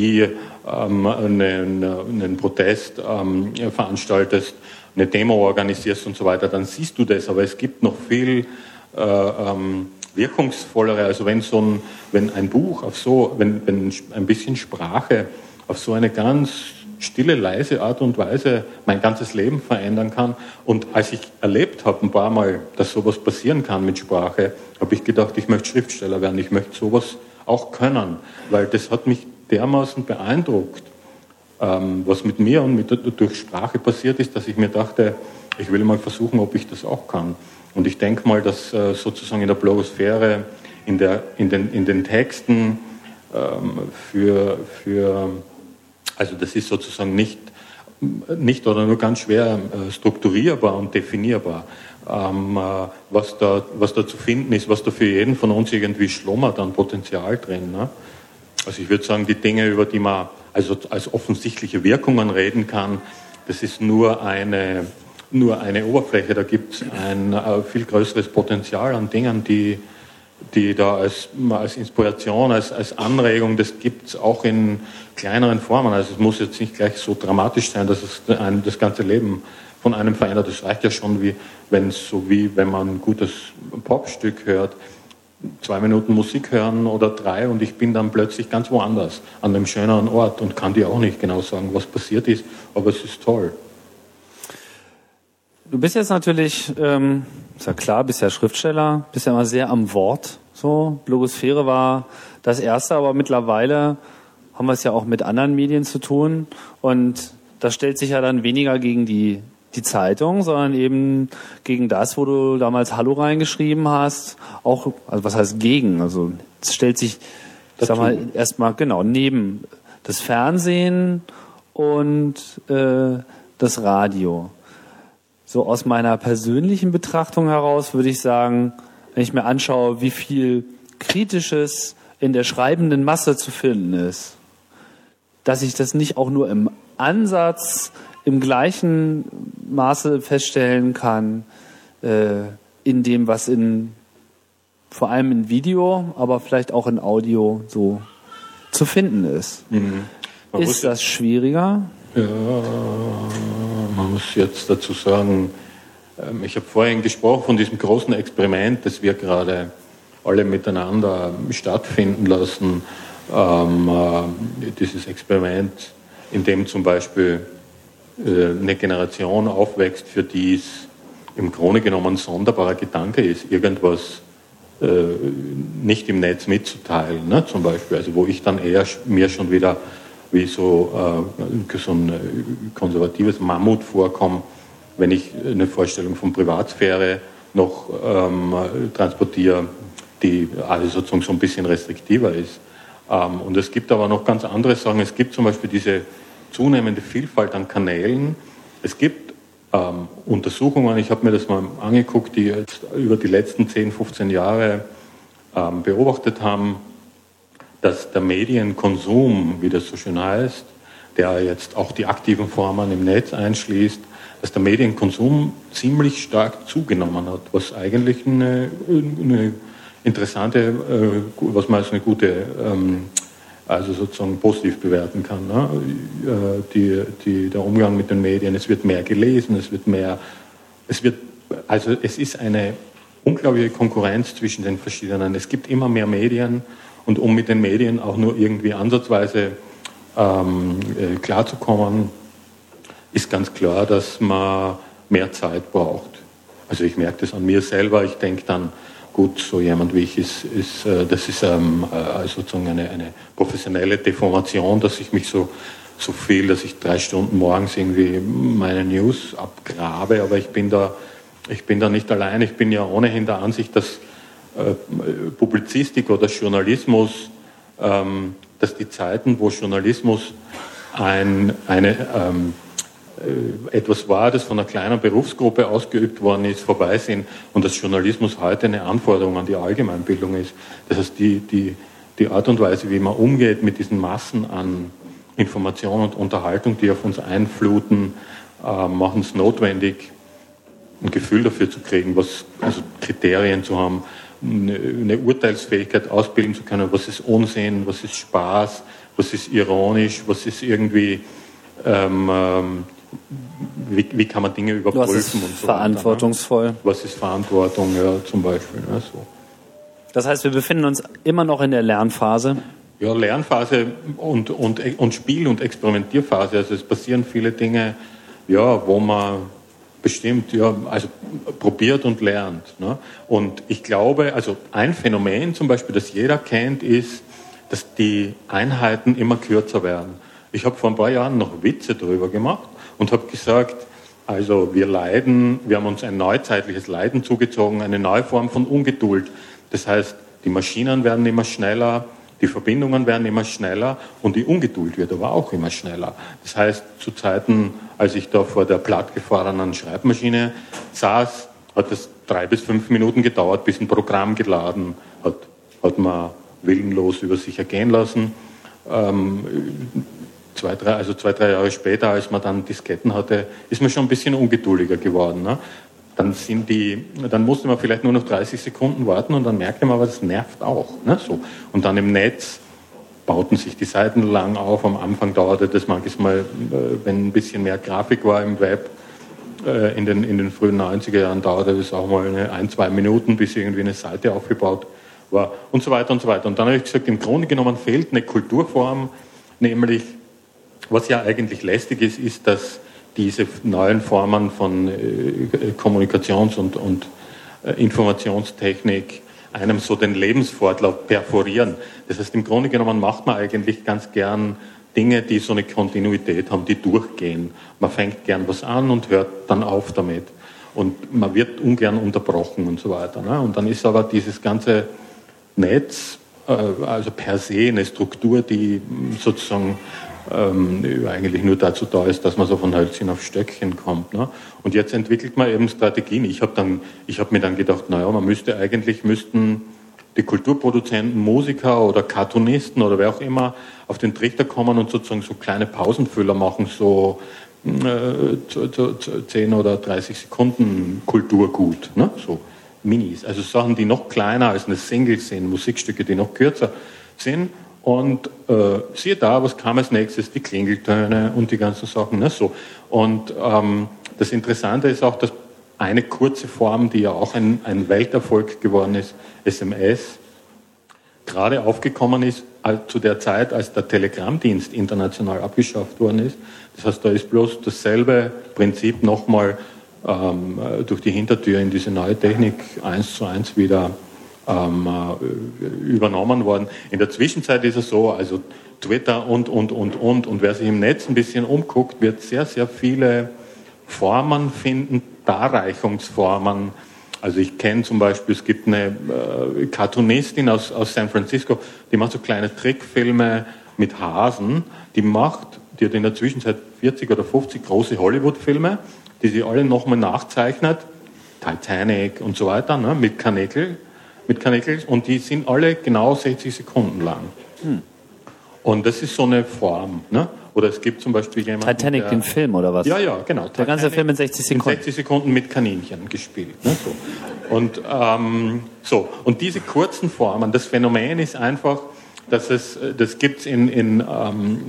ähm, einen, einen Protest ähm, veranstaltest, eine Demo organisierst und so weiter, dann siehst du das. Aber es gibt noch viel äh, ähm, wirkungsvollere, also wenn so ein, wenn ein Buch auf so, wenn, wenn ein bisschen Sprache auf so eine ganz stille, leise Art und Weise mein ganzes Leben verändern kann. Und als ich erlebt habe ein paar Mal, dass sowas passieren kann mit Sprache, habe ich gedacht, ich möchte Schriftsteller werden, ich möchte sowas auch können, weil das hat mich dermaßen beeindruckt, ähm, was mit mir und mit, durch Sprache passiert ist, dass ich mir dachte, ich will mal versuchen, ob ich das auch kann. Und ich denke mal, dass äh, sozusagen in der Blogosphäre, in, der, in, den, in den Texten ähm, für, für also das ist sozusagen nicht, nicht oder nur ganz schwer äh, strukturierbar und definierbar. Ähm, äh, was, da, was da zu finden ist, was da für jeden von uns irgendwie schlummert an Potenzial drin. Ne? Also ich würde sagen, die Dinge, über die man also als offensichtliche Wirkungen reden kann, das ist nur eine, nur eine Oberfläche. Da gibt es ein äh, viel größeres Potenzial an Dingen, die, die da als, als Inspiration, als, als Anregung, das gibt es auch in kleineren Formen. Also es muss jetzt nicht gleich so dramatisch sein, dass es ein, das ganze Leben von einem verändert. Das reicht ja schon, wie wenn so wie wenn man ein gutes Popstück hört, zwei Minuten Musik hören oder drei und ich bin dann plötzlich ganz woanders, an einem schöneren Ort und kann dir auch nicht genau sagen, was passiert ist, aber es ist toll. Du bist jetzt natürlich, ähm, ist ja klar, bist ja Schriftsteller, bist ja immer sehr am Wort. So, Blogosphäre war das erste, aber mittlerweile haben wir es ja auch mit anderen Medien zu tun und das stellt sich ja dann weniger gegen die die Zeitung, sondern eben gegen das, wo du damals Hallo reingeschrieben hast, auch, also was heißt gegen? Also es stellt sich, ich sag mal, erstmal genau neben das Fernsehen und äh, das Radio. So aus meiner persönlichen Betrachtung heraus würde ich sagen, wenn ich mir anschaue, wie viel Kritisches in der schreibenden Masse zu finden ist, dass ich das nicht auch nur im Ansatz im gleichen Maße feststellen kann, äh, in dem, was in vor allem in Video, aber vielleicht auch in Audio so zu finden ist. Mhm. Ist das schwieriger? Ja, man muss jetzt dazu sagen, ähm, ich habe vorhin gesprochen von diesem großen Experiment, das wir gerade alle miteinander stattfinden lassen. Ähm, äh, dieses Experiment, in dem zum Beispiel eine Generation aufwächst, für die es im Grunde genommen ein sonderbarer Gedanke ist, irgendwas äh, nicht im Netz mitzuteilen, ne, zum Beispiel. Also wo ich dann eher mir schon wieder wie so, äh, so ein äh, konservatives Mammut vorkomme, wenn ich eine Vorstellung von Privatsphäre noch ähm, transportiere, die alles sozusagen so ein bisschen restriktiver ist. Ähm, und es gibt aber noch ganz andere Sachen. Es gibt zum Beispiel diese zunehmende Vielfalt an Kanälen. Es gibt ähm, Untersuchungen, ich habe mir das mal angeguckt, die jetzt über die letzten 10, 15 Jahre ähm, beobachtet haben, dass der Medienkonsum, wie das so schön heißt, der jetzt auch die aktiven Formen im Netz einschließt, dass der Medienkonsum ziemlich stark zugenommen hat, was eigentlich eine, eine interessante, äh, was man als eine gute, ähm, also sozusagen positiv bewerten kann. Ne? Äh, die, die, der Umgang mit den Medien, es wird mehr gelesen, es wird mehr, es wird, also es ist eine unglaubliche Konkurrenz zwischen den verschiedenen. Es gibt immer mehr Medien und um mit den Medien auch nur irgendwie ansatzweise ähm, äh, klarzukommen, ist ganz klar, dass man mehr Zeit braucht. Also ich merke das an mir selber. Ich denke dann, gut, so jemand wie ich ist, ist äh, das ist ähm, äh, sozusagen eine, eine professionelle Deformation, dass ich mich so, so viel, dass ich drei Stunden morgens irgendwie meine News abgrabe, aber ich bin da, ich bin da nicht allein. Ich bin ja ohnehin der Ansicht, dass äh, Publizistik oder Journalismus, ähm, dass die Zeiten, wo Journalismus ein, eine, ähm, äh, etwas war, das von einer kleinen Berufsgruppe ausgeübt worden ist, vorbei sind und dass Journalismus heute eine Anforderung an die Allgemeinbildung ist. Das heißt, die, die, die Art und Weise, wie man umgeht mit diesen Massen an Information und Unterhaltung, die auf uns einfluten, äh, machen es notwendig, ein Gefühl dafür zu kriegen, was, also Kriterien zu haben, eine Urteilsfähigkeit ausbilden zu können, was ist Unsinn, was ist Spaß, was ist ironisch, was ist irgendwie, ähm, ähm, wie, wie, kann man Dinge überprüfen was ist und so verantwortungsvoll. Weiter, ne? Was ist Verantwortung, ja, zum Beispiel. Ja, so. Das heißt, wir befinden uns immer noch in der Lernphase. Ja, Lernphase und, und, und Spiel- und Experimentierphase. Also es passieren viele Dinge, ja, wo man bestimmt, ja, also probiert und lernt. Ne? Und ich glaube, also ein Phänomen zum Beispiel, das jeder kennt, ist, dass die Einheiten immer kürzer werden. Ich habe vor ein paar Jahren noch Witze darüber gemacht und habe gesagt, also wir leiden, wir haben uns ein neuzeitliches Leiden zugezogen, eine neue Form von Ungeduld. Das heißt, die Maschinen werden immer schneller, die Verbindungen werden immer schneller und die Ungeduld wird aber auch immer schneller. Das heißt, zu Zeiten, als ich da vor der plattgefahrenen Schreibmaschine saß, hat es drei bis fünf Minuten gedauert, bis ein Programm geladen hat, hat man willenlos über sich ergehen lassen. Ähm, zwei, drei, also zwei, drei Jahre später, als man dann Disketten hatte, ist man schon ein bisschen ungeduldiger geworden. Ne? dann sind die, dann musste man vielleicht nur noch 30 Sekunden warten und dann merkte man, aber das nervt auch. Ne? So. Und dann im Netz bauten sich die Seiten lang auf. Am Anfang dauerte das manchmal, äh, wenn ein bisschen mehr Grafik war im Web, äh, in den, in den frühen 90er Jahren dauerte das auch mal eine, ein, zwei Minuten, bis irgendwie eine Seite aufgebaut war und so weiter und so weiter. Und dann habe ich gesagt, im Grunde genommen fehlt eine Kulturform, nämlich, was ja eigentlich lästig ist, ist, dass diese neuen Formen von äh, Kommunikations- und, und äh, Informationstechnik einem so den Lebensfortlauf perforieren. Das heißt, im Grunde genommen macht man eigentlich ganz gern Dinge, die so eine Kontinuität haben, die durchgehen. Man fängt gern was an und hört dann auf damit. Und man wird ungern unterbrochen und so weiter. Ne? Und dann ist aber dieses ganze Netz, äh, also per se eine Struktur, die sozusagen ähm, eigentlich nur dazu da ist, dass man so von Hölzchen auf Stöckchen kommt. Ne? Und jetzt entwickelt man eben Strategien. Ich habe habe mir dann gedacht, naja, man müsste eigentlich müssten die Kulturproduzenten, Musiker oder Cartoonisten oder wer auch immer auf den Trichter kommen und sozusagen so kleine Pausenfüller machen, so äh, 10 oder 30 Sekunden Kulturgut, ne? so Minis. Also Sachen, die noch kleiner als eine Single sind, Musikstücke, die noch kürzer sind. Und äh, siehe da, was kam als nächstes? Die Klingeltöne und die ganzen Sachen. Ne? So. Und ähm, das Interessante ist auch, dass eine kurze Form, die ja auch ein, ein Welterfolg geworden ist, SMS, gerade aufgekommen ist zu der Zeit, als der Telegrammdienst international abgeschafft worden ist. Das heißt, da ist bloß dasselbe Prinzip nochmal ähm, durch die Hintertür in diese neue Technik eins zu eins wieder ähm, äh, übernommen worden. In der Zwischenzeit ist es so, also Twitter und, und, und, und, und wer sich im Netz ein bisschen umguckt, wird sehr, sehr viele Formen finden, Darreichungsformen, also ich kenne zum Beispiel, es gibt eine äh, Cartoonistin aus, aus San Francisco, die macht so kleine Trickfilme mit Hasen. Die macht, die hat in der Zwischenzeit 40 oder 50 große Hollywood-Filme, die sie alle nochmal nachzeichnet. Titanic und so weiter, ne, mit Kanekel, mit Kanekel. Und die sind alle genau 60 Sekunden lang. Hm. Und das ist so eine Form. Ne? Oder es gibt zum Beispiel jemanden. Titanic, der, den Film oder was? Ja, ja, genau. Der Titanic ganze Film in 60 Sekunden. In 60 Sekunden mit Kaninchen gespielt. Ne, so. Und, ähm, so. und diese kurzen Formen, das Phänomen ist einfach, dass es, das gibt es in, in, ähm,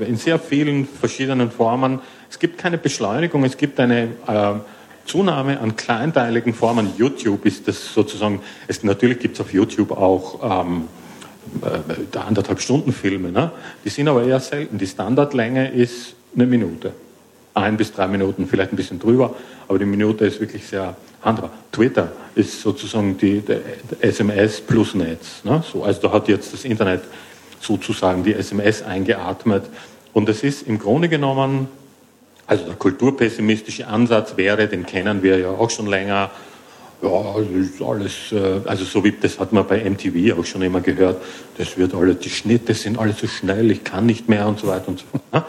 in sehr vielen verschiedenen Formen. Es gibt keine Beschleunigung, es gibt eine äh, Zunahme an kleinteiligen Formen. YouTube ist das sozusagen, es, natürlich gibt es auf YouTube auch ähm, äh, anderthalb Stunden Filme, ne? die sind aber eher selten. Die Standardlänge ist eine Minute. Ein bis drei Minuten, vielleicht ein bisschen drüber, aber die Minute ist wirklich sehr handbar. Twitter ist sozusagen die, die SMS plus Netz. Ne? So, also da hat jetzt das Internet sozusagen die SMS eingeatmet. Und es ist im Grunde genommen, also der kulturpessimistische Ansatz wäre, den kennen wir ja auch schon länger, ja, das ist alles, äh, also so wie das hat man bei MTV auch schon immer gehört, das wird alles, die Schnitte sind alle so schnell, ich kann nicht mehr und so weiter und so fort. Ne?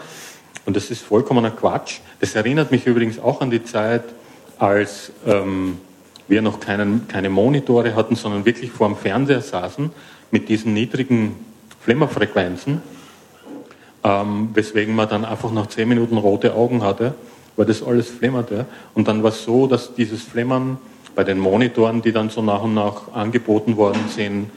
Und das ist vollkommener Quatsch. Das erinnert mich übrigens auch an die Zeit, als ähm, wir noch keinen, keine Monitore hatten, sondern wirklich vor dem Fernseher saßen mit diesen niedrigen Flimmerfrequenzen, ähm, weswegen man dann einfach nach zehn Minuten rote Augen hatte, weil das alles flimmerte. Und dann war es so, dass dieses Flimmern bei den Monitoren, die dann so nach und nach angeboten worden sind,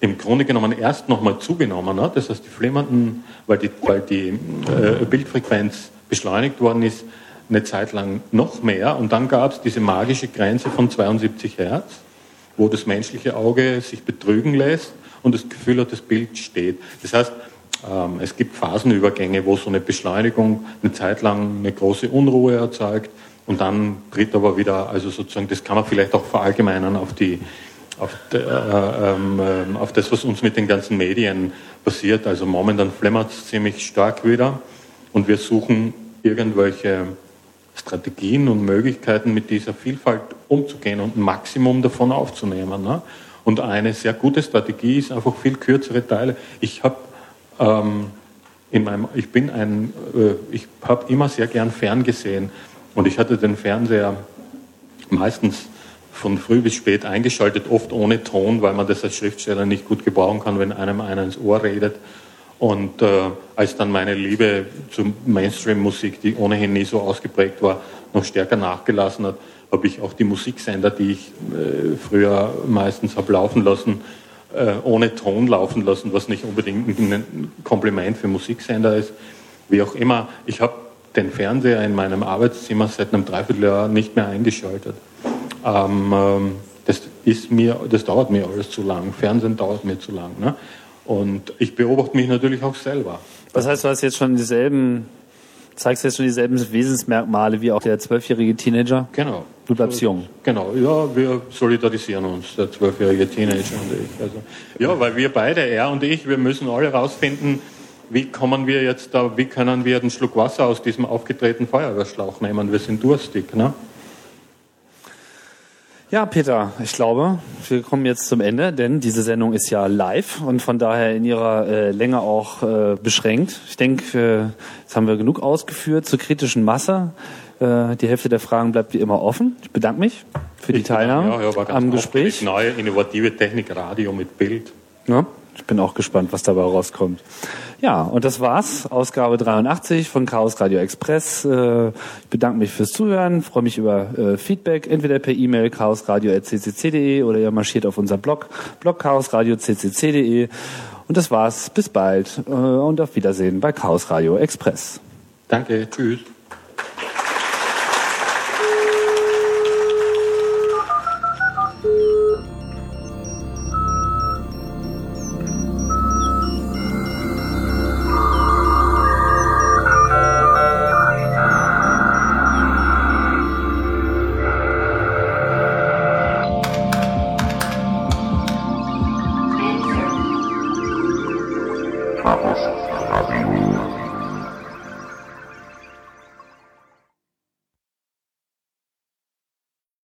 im Grunde genommen erst nochmal zugenommen hat. Das heißt, die flimmernden, weil die, weil die äh, Bildfrequenz beschleunigt worden ist, eine Zeit lang noch mehr. Und dann gab es diese magische Grenze von 72 Hertz, wo das menschliche Auge sich betrügen lässt und das Gefühl hat, das Bild steht. Das heißt, ähm, es gibt Phasenübergänge, wo so eine Beschleunigung eine Zeit lang eine große Unruhe erzeugt und dann tritt aber wieder, also sozusagen, das kann man vielleicht auch verallgemeinern auf die, auf, de, äh, ähm, äh, auf das, was uns mit den ganzen Medien passiert. Also momentan flimmert es ziemlich stark wieder und wir suchen irgendwelche Strategien und Möglichkeiten, mit dieser Vielfalt umzugehen und ein Maximum davon aufzunehmen. Ne? Und eine sehr gute Strategie ist einfach viel kürzere Teile. Ich habe ähm, in meinem, ich bin ein, äh, ich habe immer sehr gern ferngesehen. Und ich hatte den Fernseher meistens von früh bis spät eingeschaltet, oft ohne Ton, weil man das als Schriftsteller nicht gut gebrauchen kann, wenn einem einer ins Ohr redet. Und äh, als dann meine Liebe zur Mainstream-Musik, die ohnehin nie so ausgeprägt war, noch stärker nachgelassen hat, habe ich auch die Musiksender, die ich äh, früher meistens habe laufen lassen, äh, ohne Ton laufen lassen, was nicht unbedingt ein Kompliment für Musiksender ist. Wie auch immer, ich habe den Fernseher in meinem Arbeitszimmer seit einem Dreivierteljahr nicht mehr eingeschaltet. Ähm, ähm, das, ist mir, das dauert mir alles zu lang. Fernsehen dauert mir zu lang. Ne? Und ich beobachte mich natürlich auch selber. Das heißt, du hast jetzt schon dieselben, zeigst jetzt schon dieselben Wesensmerkmale wie auch der zwölfjährige Teenager? Genau. Du bleibst jung. Genau, ja, wir solidarisieren uns, der zwölfjährige Teenager und ich. Also, ja, weil wir beide, er und ich, wir müssen alle rausfinden, wie kommen wir jetzt da, wie können wir einen Schluck Wasser aus diesem aufgetretenen Feuerwehrschlauch nehmen? Wir sind durstig, ne? Ja, Peter, ich glaube, wir kommen jetzt zum Ende, denn diese Sendung ist ja live und von daher in ihrer äh, Länge auch äh, beschränkt. Ich denke, äh, jetzt haben wir genug ausgeführt zur kritischen Masse. Äh, die Hälfte der Fragen bleibt wie immer offen. Ich bedanke mich für die Teilnahme ja, ja, war ganz am Gespräch. Neue innovative Technik, Radio mit Bild. Ja, ich bin auch gespannt, was dabei rauskommt. Ja, und das war's. Ausgabe 83 von Chaos Radio Express. Äh, ich bedanke mich fürs Zuhören, freue mich über äh, Feedback, entweder per E-Mail chaosradio.ccc.de oder ihr marschiert auf unser Blog, blog chaosradio.ccc.de. Und das war's. Bis bald und auf Wiedersehen bei Chaos Radio Express. Danke, tschüss.